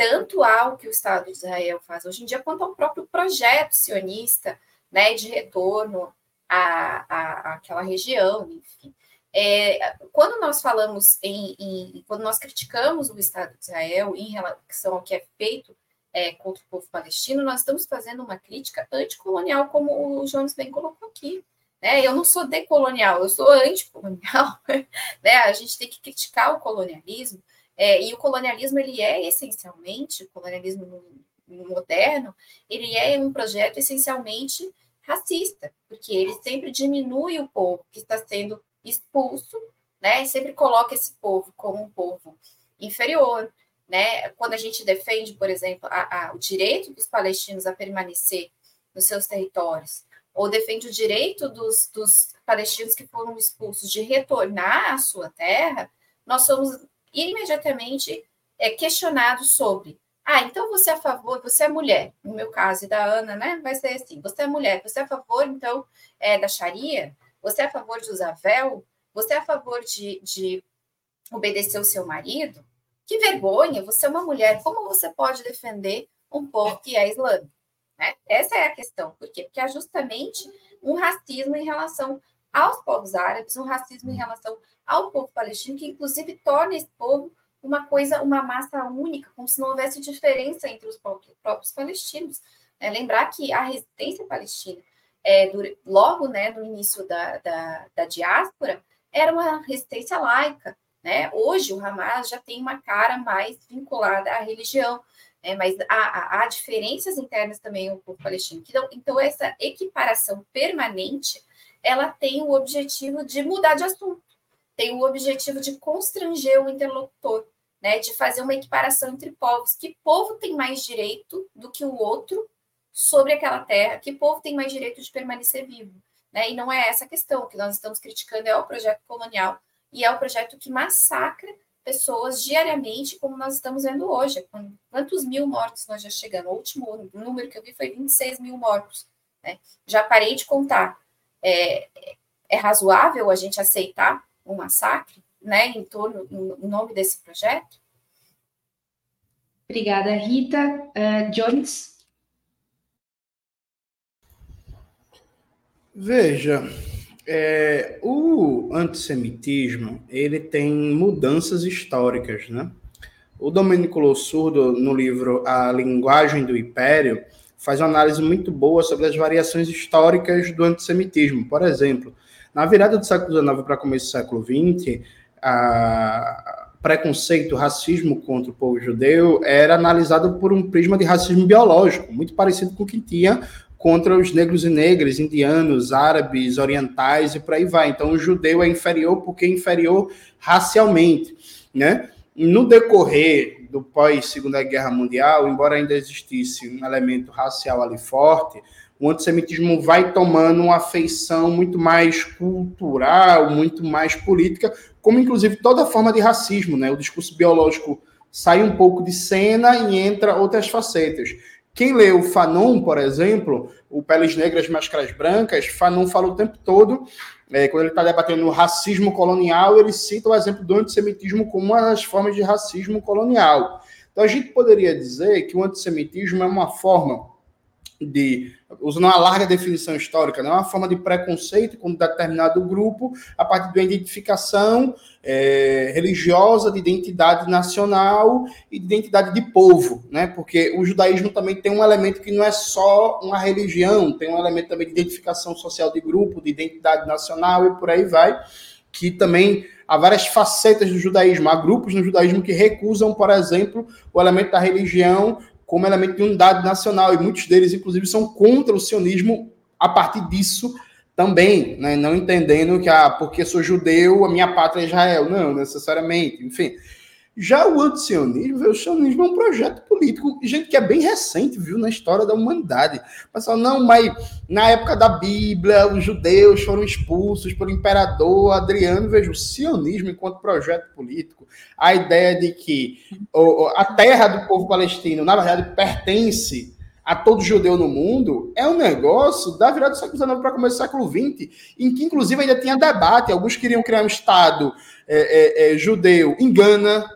tanto ao que o Estado de Israel faz hoje em dia, quanto ao próprio projeto sionista né, de retorno à, à, àquela região, enfim. É, quando nós falamos em, em, quando nós criticamos o Estado de Israel em relação ao que é feito é, contra o povo palestino, nós estamos fazendo uma crítica anticolonial, como o Jones bem colocou aqui. Né? Eu não sou decolonial, eu sou anticolonial. (laughs) Né? A gente tem que criticar o colonialismo, é, e o colonialismo ele é essencialmente, o colonialismo moderno, ele é um projeto essencialmente racista, porque ele sempre diminui o povo que está sendo expulso, né? Sempre coloca esse povo como um povo inferior, né? Quando a gente defende, por exemplo, a, a, o direito dos palestinos a permanecer nos seus territórios, ou defende o direito dos, dos palestinos que foram expulsos de retornar à sua terra, nós somos imediatamente é, questionados sobre ah, então você é a favor, você é mulher, no meu caso e da Ana, né? Vai ser assim: você é mulher, você é a favor, então, é, da Sharia? Você é a favor de usar véu? Você é a favor de, de obedecer o seu marido, que vergonha, você é uma mulher, como você pode defender um povo que é islâmico? Né? Essa é a questão. Por quê? Porque é justamente um racismo em relação aos povos árabes, um racismo em relação ao povo palestino, que inclusive torna esse povo uma coisa, uma massa única, como se não houvesse diferença entre os próprios palestinos. É, lembrar que a resistência palestina, é, do, logo né, no início da, da, da diáspora, era uma resistência laica. Né? Hoje, o Hamas já tem uma cara mais vinculada à religião, né? mas há, há, diferenças internas também no povo palestino. Então, então, essa equiparação permanente, ela tem o objetivo de mudar de assunto, tem o objetivo de constranger o interlocutor, né? de fazer uma equiparação entre povos. Que povo tem mais direito do que o outro sobre aquela terra? Que povo tem mais direito de permanecer vivo? Né? E não é essa a questão. O que nós estamos criticando é o projeto colonial e é o projeto que massacra pessoas diariamente, como nós estamos vendo hoje. Quantos mil mortos nós já chegamos? O último número que eu vi foi 26 mil mortos. Né? Já parei de contar. É, é razoável a gente aceitar um massacre né, em torno, em nome desse projeto? Obrigada, Rita. Uh, Jones? Veja, é, o antissemitismo ele tem mudanças históricas, né? O Domenico Lossurdo, no livro A Linguagem do Império, faz uma análise muito boa sobre as variações históricas do antissemitismo. Por exemplo, na virada do século XIX para começo do século XX, preconceito, racismo contra o povo judeu era analisado por um prisma de racismo biológico, muito parecido com o que tinha contra os negros e negras, indianos, árabes, orientais e por aí vai. Então, o judeu é inferior porque é inferior racialmente, né? No decorrer do pós-Segunda Guerra Mundial, embora ainda existisse um elemento racial ali forte, o antissemitismo vai tomando uma feição muito mais cultural, muito mais política, como inclusive toda forma de racismo, né? O discurso biológico sai um pouco de cena e entra outras facetas. Quem leu Fanon, por exemplo, o Peles Negras, Máscaras Brancas, Fanon fala o tempo todo, é, quando ele está debatendo o racismo colonial, ele cita o exemplo do antissemitismo como uma das formas de racismo colonial. Então a gente poderia dizer que o antissemitismo é uma forma de, usando uma larga definição histórica, não é uma forma de preconceito com determinado grupo a partir de uma identificação é, religiosa, de identidade nacional e de identidade de povo, né? Porque o judaísmo também tem um elemento que não é só uma religião, tem um elemento também de identificação social de grupo, de identidade nacional e por aí vai, que também há várias facetas do judaísmo. Há grupos no judaísmo que recusam, por exemplo, o elemento da religião como elemento de unidade nacional, e muitos deles, inclusive, são contra o sionismo a partir disso também, né? não entendendo que, ah, porque sou judeu, a minha pátria é Israel. Não, necessariamente. Enfim, já o antisionismo, o sionismo é um projeto político, gente, que é bem recente, viu, na história da humanidade. Pessoal, não, mas na época da Bíblia, os judeus foram expulsos pelo imperador Adriano. Veja, o sionismo enquanto projeto político, a ideia de que a terra do povo palestino, na verdade, pertence a todo judeu no mundo, é um negócio da virada do século XIX para começo do século XX, em que, inclusive, ainda tinha debate. Alguns queriam criar um Estado é, é, é, judeu em Gana,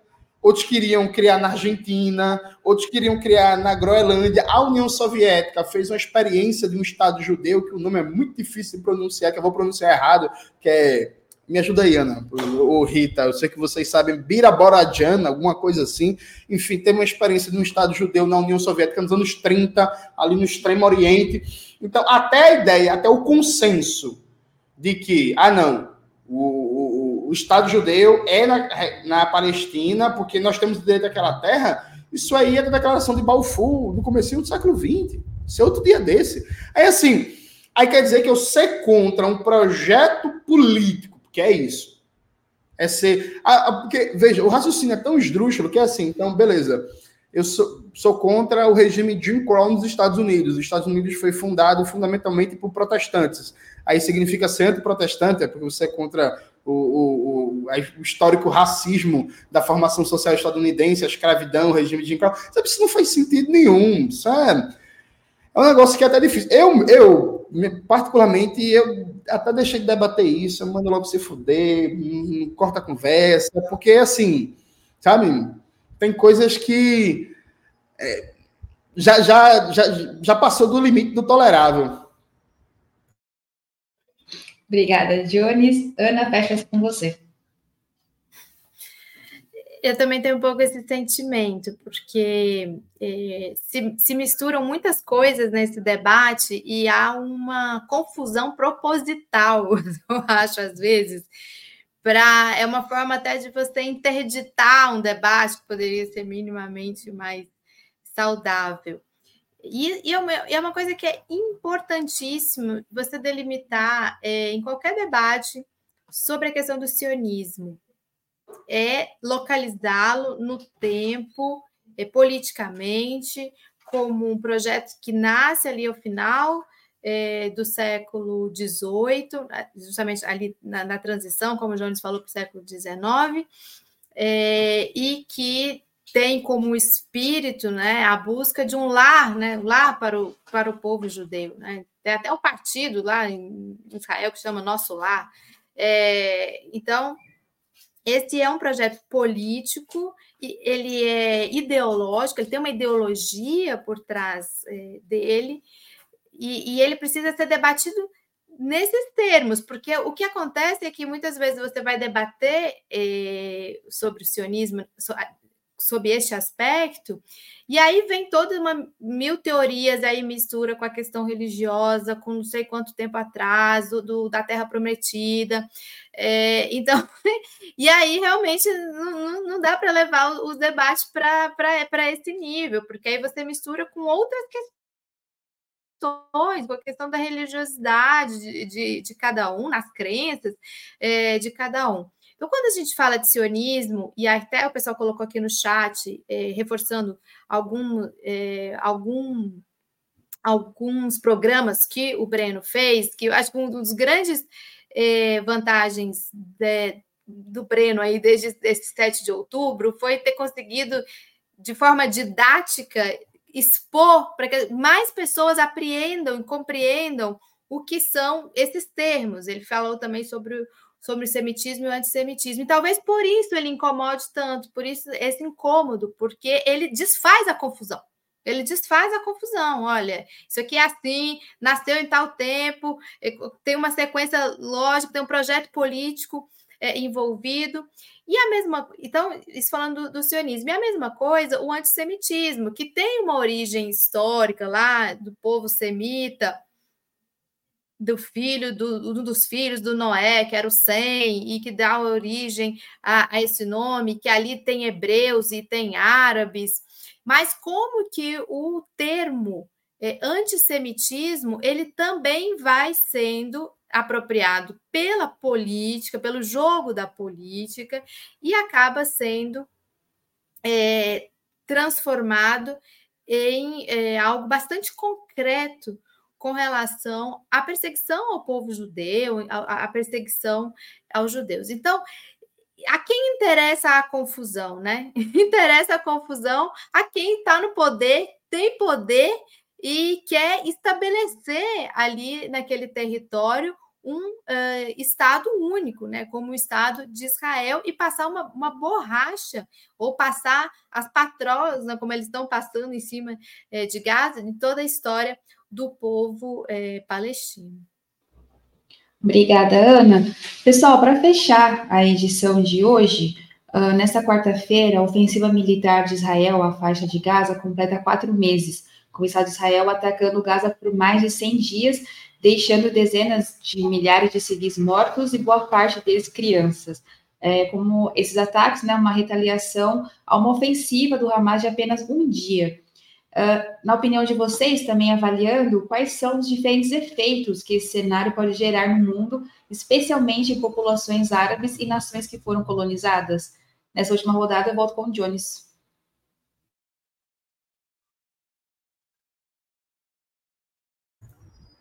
outros queriam criar na Argentina, outros queriam criar na Groenlândia. A União Soviética fez uma experiência de um Estado judeu, que o nome é muito difícil de pronunciar, que eu vou pronunciar errado, que é. Me ajuda aí, Ana, ou Rita, eu sei que vocês sabem, Biraboradjan, alguma coisa assim. Enfim, teve uma experiência de um Estado judeu na União Soviética nos anos 30, ali no Extremo Oriente. Então, até a ideia, até o consenso de que, ah, não, o, o Estado judeu é na, na Palestina, porque nós temos direito àquela terra. Isso aí é da declaração de Balfour, no começo do século XX. Isso é outro dia desse. Aí, assim, aí quer dizer que eu ser contra um projeto político, que é isso. É ser. porque, veja, o raciocínio é tão esdrúxulo que é assim, então, beleza. Eu sou, sou contra o regime Jim Crow nos Estados Unidos. Os Estados Unidos foi fundado fundamentalmente por protestantes. Aí significa ser anti-protestante, é porque você é contra o, o, o, histórico racismo da formação social estadunidense, a escravidão, o regime de Jim Crow. Sabe, isso não faz sentido nenhum, sabe? É um negócio que é até difícil. Eu, eu particularmente, eu até deixei de debater isso, eu mando logo se fuder, corta a conversa, porque, assim, sabe, tem coisas que é, já, já, já, já passou do limite do tolerável. Obrigada, Jones. Ana, fecha com você. Eu também tenho um pouco esse sentimento, porque é, se, se, misturam muitas coisas nesse debate e há uma confusão proposital, (laughs) eu acho, às vezes, para é uma forma até de você interditar um debate que poderia ser minimamente mais saudável. E, e, é, uma, é uma coisa que é importantíssimo você delimitar é, em qualquer debate sobre a questão do sionismo. É localizá-lo no tempo, é, politicamente, como um projeto que nasce ali ao final é, do século XVIII, justamente ali na, na transição, como o Jones falou, para o século XIX, é, e que tem como espírito né, a busca de um lar, né, lar para o, para o povo judeu. Né? Tem até o um partido lá em Israel que chama Nosso Lar. É, então, esse é um projeto político, ele é ideológico, ele tem uma ideologia por trás é, dele, e, e ele precisa ser debatido nesses termos, porque o que acontece é que muitas vezes você vai debater eh, sobre o sionismo, sob este aspecto, e aí vem toda uma mil teorias, aí mistura com a questão religiosa, com não sei quanto tempo atrás, do, da Terra Prometida. É, (laughs) então, e aí realmente não, não dá para levar os debates para esse nível, porque aí você mistura com outras questões com a questão da religiosidade de, de, de cada um, nas crenças é, de cada um. Então, quando a gente fala de sionismo, e até o pessoal colocou aqui no chat, é, reforçando algum, é, algum, alguns programas que o Breno fez, que eu acho que um dos grandes é, vantagens de, do Breno aí desde esse 7 de outubro foi ter conseguido, de forma didática, expor para que mais pessoas apreendam e compreendam o que são esses termos. Ele falou também sobre sobre o semitismo e o antissemitismo. E talvez por isso ele incomode tanto, por isso esse incômodo, porque ele desfaz a confusão. Ele desfaz a confusão. Olha, isso aqui é assim, nasceu em tal tempo, tem uma sequência lógica, tem um projeto político é, envolvido. E a mesma, então, isso falando do, do, sionismo, e a mesma coisa, o antissemitismo, que tem uma origem histórica lá do povo semita, do filho, do, um dos filhos do Noé, que era o Sem, e que dá origem a, a, esse nome, que ali tem hebreus e tem árabes, mas como que o termo é, antissemitismo, ele também vai sendo apropriado pela política, pelo jogo da política, e acaba sendo é, transformado em é, algo bastante concreto com relação à perseguição ao povo judeu, à perseguição aos judeus. Então, a quem interessa a confusão, né? (laughs) Interessa a confusão a quem está no poder, tem poder e quer estabelecer ali naquele território um uh, Estado único, né, como o Estado de Israel, e passar uma, uma borracha, ou passar as patroas, né, como eles estão passando em cima eh, de Gaza, em toda a história do povo é, palestino. Obrigada, Ana. Pessoal, para fechar a edição de hoje, uh, nesta quarta-feira, a ofensiva militar de Israel à faixa de Gaza completa quatro meses, com o Estado de Israel atacando Gaza por mais de 100 dias, deixando dezenas de milhares de civis mortos e boa parte deles crianças. É, como esses ataques, né, uma retaliação a uma ofensiva do Hamas de apenas um dia. Uh, na opinião de vocês, também avaliando quais são os diferentes efeitos que esse cenário pode gerar no mundo, especialmente em populações árabes e nações que foram colonizadas? Nessa última rodada, eu volto com o Jones.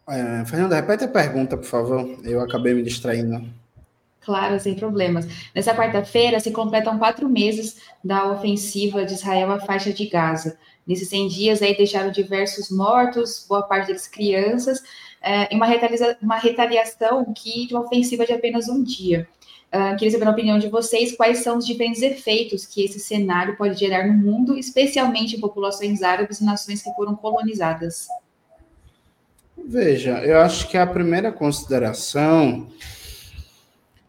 É, Fernanda, repete a pergunta, por favor. Eu acabei me distraindo. Claro, sem problemas. Nessa quarta-feira se completam quatro meses da ofensiva de Israel à faixa de Gaza. Nesses 100 dias aí deixaram diversos mortos, boa parte deles crianças. é, em uma, uma retaliação que de uma ofensiva de apenas um dia. Uh, queria saber a opinião de vocês, quais são os diferentes efeitos que esse cenário pode gerar no mundo, especialmente em populações árabes e nações que foram colonizadas. Veja, eu acho que a primeira consideração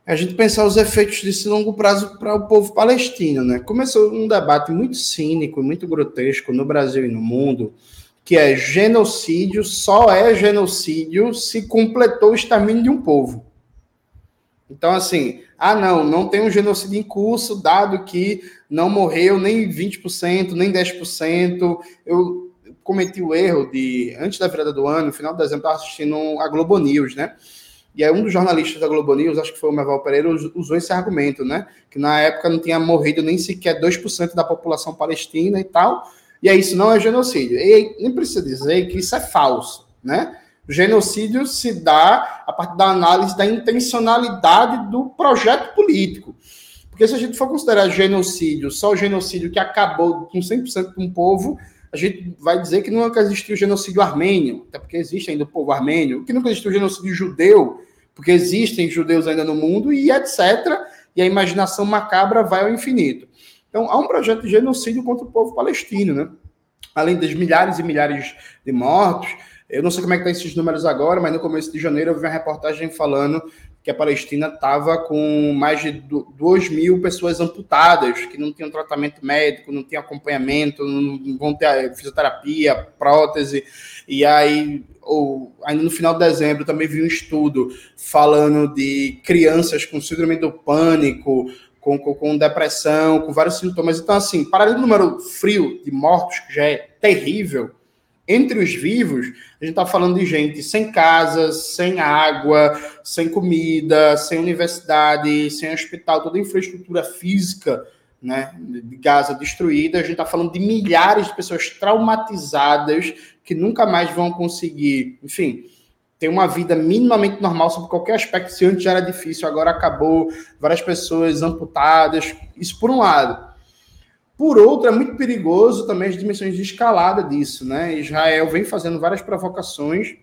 a gente pensar os efeitos desse longo prazo para o povo palestino, né? Começou um debate muito cínico, muito grotesco no Brasil e no mundo, que é genocídio só é genocídio se completou o extermínio de um povo. Então, assim, ah, não, não tem um genocídio em curso, dado que não morreu nem 20%, nem 10%. Eu cometi o erro de, antes da virada do ano, no final de dezembro, estava assistindo a Globo News, né? E aí um dos jornalistas da Globo News, acho que foi o Meval Pereira, usou esse argumento, né? Que na época não tinha morrido nem sequer 2% da população palestina e tal. E aí isso não é genocídio. E nem precisa dizer que isso é falso, né? Genocídio se dá a partir da análise da intencionalidade do projeto político. Porque se a gente for considerar genocídio só o genocídio que acabou com 100% de um povo, a gente vai dizer que nunca existiu o genocídio armênio, até porque existe ainda o povo armênio, que nunca existiu o genocídio judeu, porque existem judeus ainda no mundo, e etc. E a imaginação macabra vai ao infinito. Então, há um projeto de genocídio contra o povo palestino, né? Além das milhares e milhares de mortos, eu não sei como é que estão tá esses números agora, mas no começo de janeiro eu vi uma reportagem falando que a Palestina estava com mais de 2 mil pessoas amputadas, que não tinham tratamento médico, não tinham acompanhamento, não vão ter fisioterapia, prótese. E aí, ou, ainda no final de dezembro, também vi um estudo falando de crianças com síndrome do pânico, com, com, com depressão, com vários sintomas. Então, assim, para o número frio de mortos, que já é terrível, entre os vivos, a gente está falando de gente sem casa, sem água, sem comida, sem universidade, sem hospital, toda a infraestrutura física né, de Gaza destruída. A gente está falando de milhares de pessoas traumatizadas que nunca mais vão conseguir, enfim, ter uma vida minimamente normal sobre qualquer aspecto. Se antes já era difícil, agora acabou, várias pessoas amputadas. Isso por um lado. Por outro, é muito perigoso também as dimensões de escalada disso, né? Israel vem fazendo várias provocações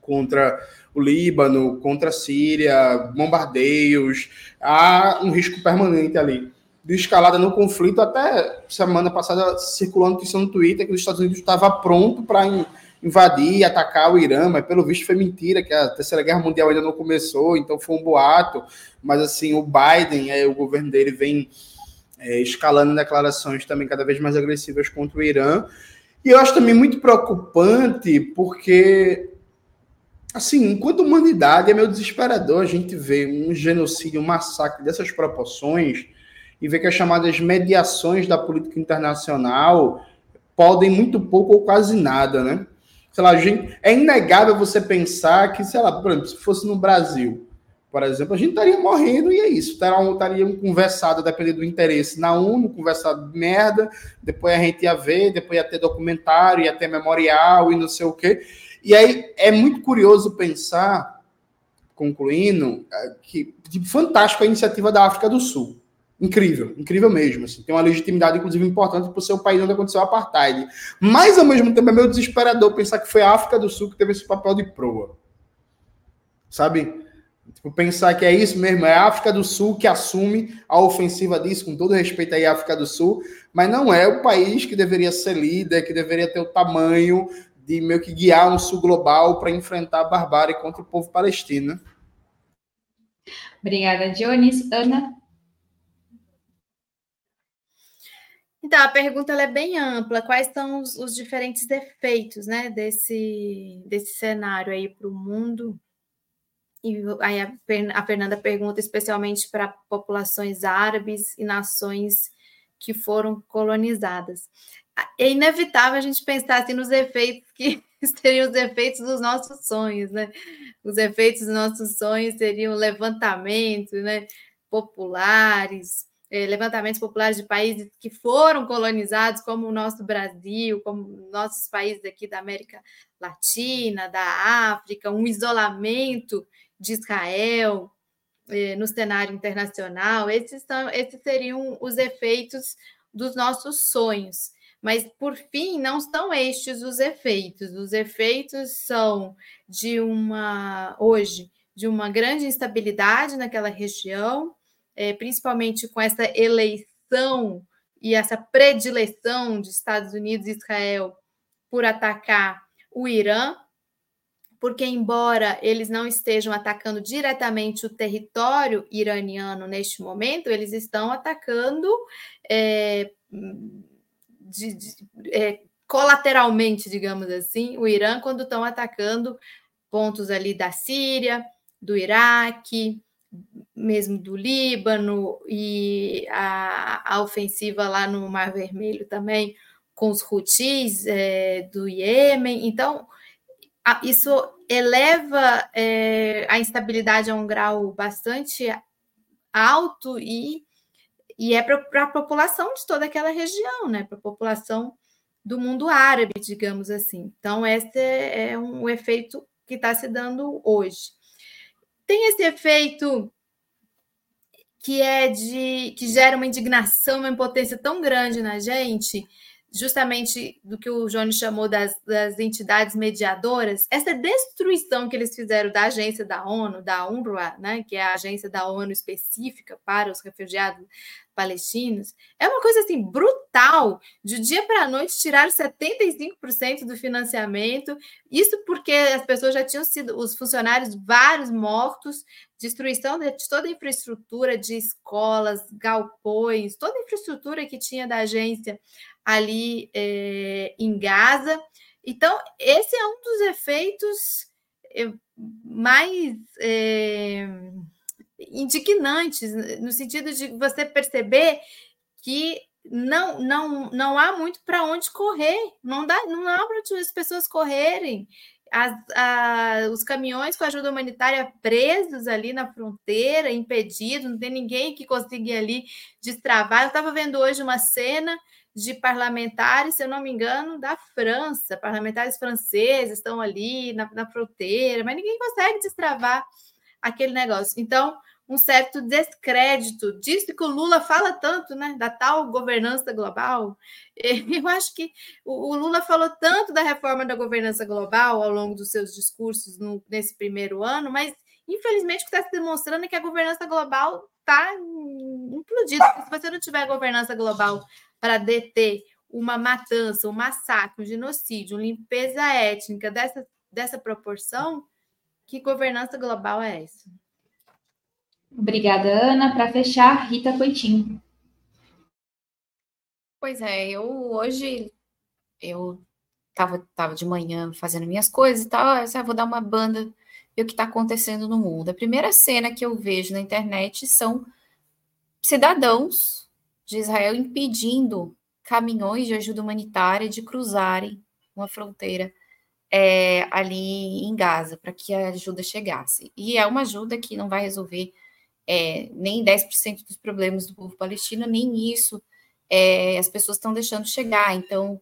contra o Líbano, contra a Síria, bombardeios, há um risco permanente ali de escalada no conflito. Até semana passada circulou a notícia no Twitter que os Estados Unidos estava pronto para invadir e atacar o Irã, mas pelo visto foi mentira, que a Terceira Guerra Mundial ainda não começou, então foi um boato. Mas assim, o Biden, é, o governo dele vem é, escalando declarações também cada vez mais agressivas contra o Irã. E eu acho também muito preocupante, porque, assim, enquanto humanidade é meio desesperador a gente ver um genocídio, um massacre dessas proporções e ver que as chamadas mediações da política internacional podem muito pouco ou quase nada, né? Sei lá, gente, é inegável você pensar que, sei lá, por exemplo, se fosse no Brasil, por exemplo, a gente estaria morrendo e é isso. Estariam conversado, dependendo do interesse, na ONU, conversado de merda, depois a gente ia ver, depois ia ter documentário, ia ter memorial e não sei o quê. E aí é muito curioso pensar, concluindo, é, que tipo, fantástico a iniciativa da África do Sul. Incrível, incrível mesmo. Assim. Tem uma legitimidade, inclusive, importante para o seu país onde aconteceu o apartheid. Mas, ao mesmo tempo, é meio desesperador pensar que foi a África do Sul que teve esse papel de proa. Sabe? Tipo, pensar que é isso mesmo, é a África do Sul que assume a ofensiva disso, com todo respeito aí à África do Sul, mas não é o país que deveria ser líder, que deveria ter o tamanho de meio que guiar um sul global para enfrentar a barbárie contra o povo palestino. Obrigada, Dionis. Ana? Então, a pergunta é bem ampla. Quais são os, os diferentes efeitos né, desse, desse cenário aí para o mundo e aí a Fernanda pergunta especialmente para populações árabes e nações que foram colonizadas. É inevitável a gente pensar assim, nos efeitos que (laughs) seriam os efeitos dos nossos sonhos, né? Os efeitos dos nossos sonhos seriam levantamentos, né? Populares, é, levantamentos populares de países que foram colonizados, como o nosso Brasil, como nossos países aqui da América Latina, da África, um isolamento de Israel eh, no cenário internacional, esses, são, esses seriam os efeitos dos nossos sonhos. Mas, por fim, não são estes os efeitos. Os efeitos são de uma, hoje, de uma grande instabilidade naquela região, é, principalmente com essa eleição e essa predileção de Estados Unidos e Israel por atacar o Irã, porque, embora eles não estejam atacando diretamente o território iraniano neste momento, eles estão atacando é, de, de, é, colateralmente, digamos assim, o Irã, quando estão atacando pontos ali da Síria, do Iraque, mesmo do Líbano, e a, a ofensiva lá no Mar Vermelho também, com os Houthis é, do Iêmen. Então, isso eleva é, a instabilidade a um grau bastante alto e, e é para a população de toda aquela região, né? Para a população do mundo árabe, digamos assim. Então, esse é um efeito que está se dando hoje. Tem esse efeito que é de que gera uma indignação, uma impotência tão grande na gente, justamente do que o Johnny chamou das, das, entidades mediadoras, essa destruição que eles fizeram da agência da ONU, da UNRWA, né, que é a agência da ONU específica para os refugiados palestinos, é uma coisa assim brutal. De dia para a noite tiraram 75% do financiamento. Isso porque as pessoas já tinham sido os funcionários vários mortos, destruição de toda a infraestrutura de escolas, galpões, toda a infraestrutura que tinha da agência ali é, em Gaza. Então, esse é um dos efeitos eh, mais é, indignantes, no sentido de você perceber que não, não, não há muito para onde correr, não dá, não há para as pessoas correrem. As, a, os caminhões com ajuda humanitária presos ali na fronteira, impedidos, não tem ninguém que consiga ali destravar. Eu estava vendo hoje uma cena de parlamentares, se eu não me engano, da França, parlamentares franceses estão ali na, na fronteira, mas ninguém consegue destravar aquele negócio. Então, um certo descrédito disso que o Lula fala tanto, né, da tal governança global. (laughs) Eu acho que o Lula falou tanto da reforma da governança global ao longo dos seus discursos no, nesse primeiro ano, mas infelizmente o que está se demonstrando é que a governança global está implodida. Se você não tiver governança global para deter uma matança, um massacre, um genocídio, uma limpeza étnica dessa, dessa proporção, que governança global é essa? Obrigada, Ana. Para fechar, Rita Coitinho. Pois é, eu hoje eu tava, tava de manhã fazendo minhas coisas e tal, eu ah, vou dar uma banda ver o que está acontecendo no mundo. A primeira cena que eu vejo na internet são cidadãos de Israel impedindo caminhões de ajuda humanitária de cruzarem uma fronteira é, ali em Gaza para que a ajuda chegasse. E é uma ajuda que não vai resolver é, nem 10% dos problemas do povo palestino, nem isso é, as pessoas estão deixando chegar. Então,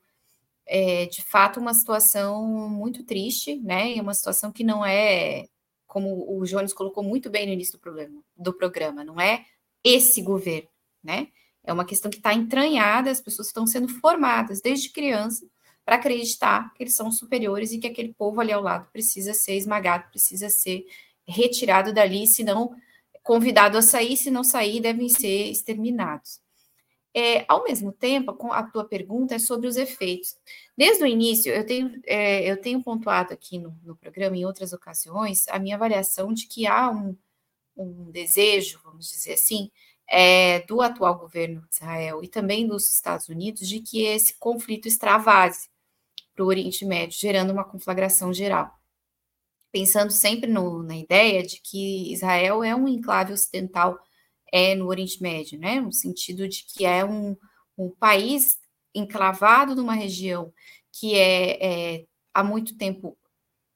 é, de fato, uma situação muito triste, né? E uma situação que não é, como o Jones colocou muito bem no início do, problema, do programa, não é esse governo, né? É uma questão que está entranhada, as pessoas estão sendo formadas desde criança para acreditar que eles são superiores e que aquele povo ali ao lado precisa ser esmagado, precisa ser retirado dali, se não convidado a sair, se não sair, devem ser exterminados. É, ao mesmo tempo, a tua pergunta é sobre os efeitos. Desde o início, eu tenho, é, eu tenho pontuado aqui no, no, programa, em outras ocasiões, a minha avaliação de que há um, um desejo, vamos dizer assim, é, do atual governo de Israel e também dos Estados Unidos de que esse conflito extravase para o Oriente Médio, gerando uma conflagração geral. Pensando sempre no, na ideia de que Israel é um enclave ocidental é, no Oriente Médio, né? no sentido de que é um, um país enclavado numa região que é, é há muito tempo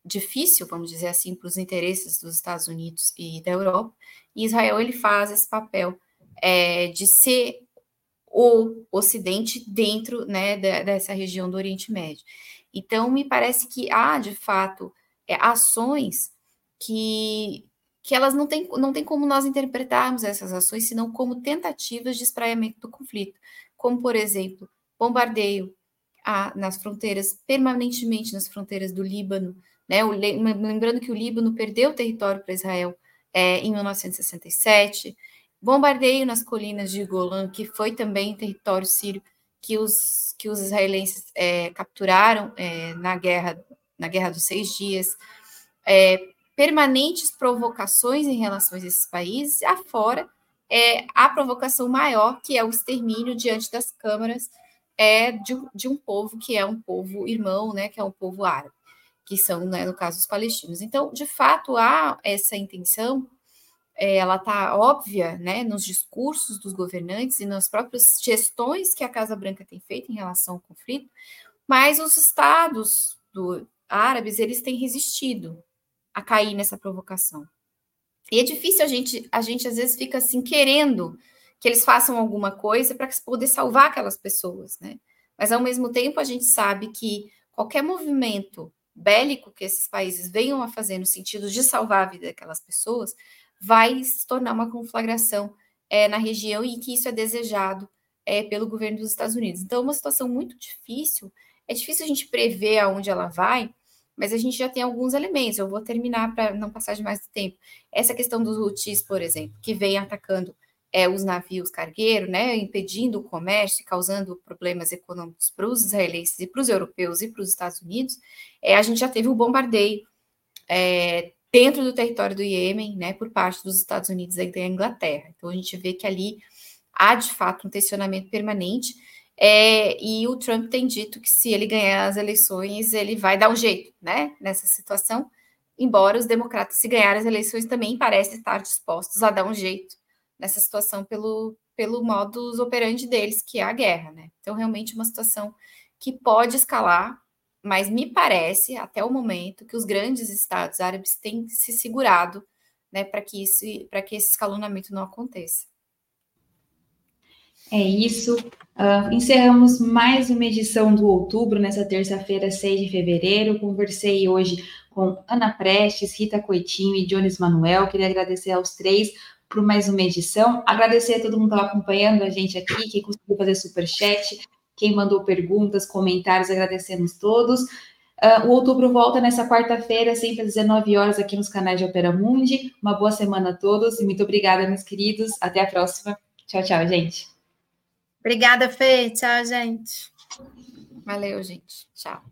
difícil, vamos dizer assim, para os interesses dos Estados Unidos e da Europa, e Israel ele faz esse papel é, de ser o Ocidente dentro né, dessa região do Oriente Médio. Então, me parece que há, de fato, é, ações que, que elas não têm, não tem como nós interpretarmos essas ações, senão como tentativas de espraiamento do conflito, como, por exemplo, bombardeio a, nas fronteiras, permanentemente nas fronteiras do Líbano, né? O, lembrando que o Líbano perdeu território para Israel é, em 1967, bombardeio nas colinas de Golã, que foi também território sírio que os, que os israelenses é, capturaram é, na guerra na guerra dos seis dias, é, permanentes provocações em relação a esses países, afora é, a provocação maior, que é o extermínio diante das câmaras é, de, de um povo que é um povo irmão, né, que é um povo árabe que são, né, no caso, os palestinos. Então, de fato, há essa intenção, é, ela está óbvia, né, nos discursos dos governantes e nas próprias gestões que a Casa Branca tem feito em relação ao conflito, mas os estados do, árabes, eles têm resistido a cair nessa provocação. E é difícil a gente, a gente às vezes fica assim querendo que eles façam alguma coisa para poder salvar aquelas pessoas, né? Mas ao mesmo tempo a gente sabe que qualquer movimento bélico que esses países venham a fazer no sentido de salvar a vida daquelas pessoas, vai se tornar uma conflagração é, na região e que isso é desejado é, pelo governo dos Estados Unidos. Então, é uma situação muito difícil. É difícil a gente prever aonde ela vai, mas a gente já tem alguns elementos. Eu vou terminar para não passar de mais do tempo. Essa questão dos Houthis, por exemplo, que vem atacando é, os navios cargueiros, né, impedindo o comércio causando problemas econômicos para os israelenses e para os europeus e para os Estados Unidos, é, a gente já teve o bombardeio é, dentro do território do Iêmen, né, por parte dos Estados Unidos e da Inglaterra. Então a gente vê que ali há de fato um tensionamento permanente. É, e o Trump tem dito que se ele ganhar as eleições, ele vai dar um jeito, né, nessa situação. Embora os democratas, se ganhar as eleições, também parecem estar dispostos a dar um jeito nessa situação pelo, pelo modus operandi deles, que é a guerra, né? Então, realmente, uma situação que pode escalar, mas me parece, até o momento, que os grandes estados árabes têm se segurado né, para que, isso, que esse escalonamento não aconteça. É isso. Uh, encerramos mais uma edição do outubro, nessa terça-feira, 6 de fevereiro. Conversei hoje com Ana Prestes, Rita Coitinho e Jones Manuel. Queria agradecer aos três por mais uma edição. Agradecer a todo mundo que estava acompanhando a gente aqui, quem conseguiu fazer super chat, quem mandou perguntas, comentários, agradecemos todos. Uh, o outubro volta nessa quarta-feira, sempre às 19 horas, aqui nos canais de Opera Mundi. Uma boa semana a todos e muito obrigada, meus queridos. Até a próxima. Tchau, tchau, gente. Obrigada, Fê. Tchau, gente. Valeu, gente. Tchau.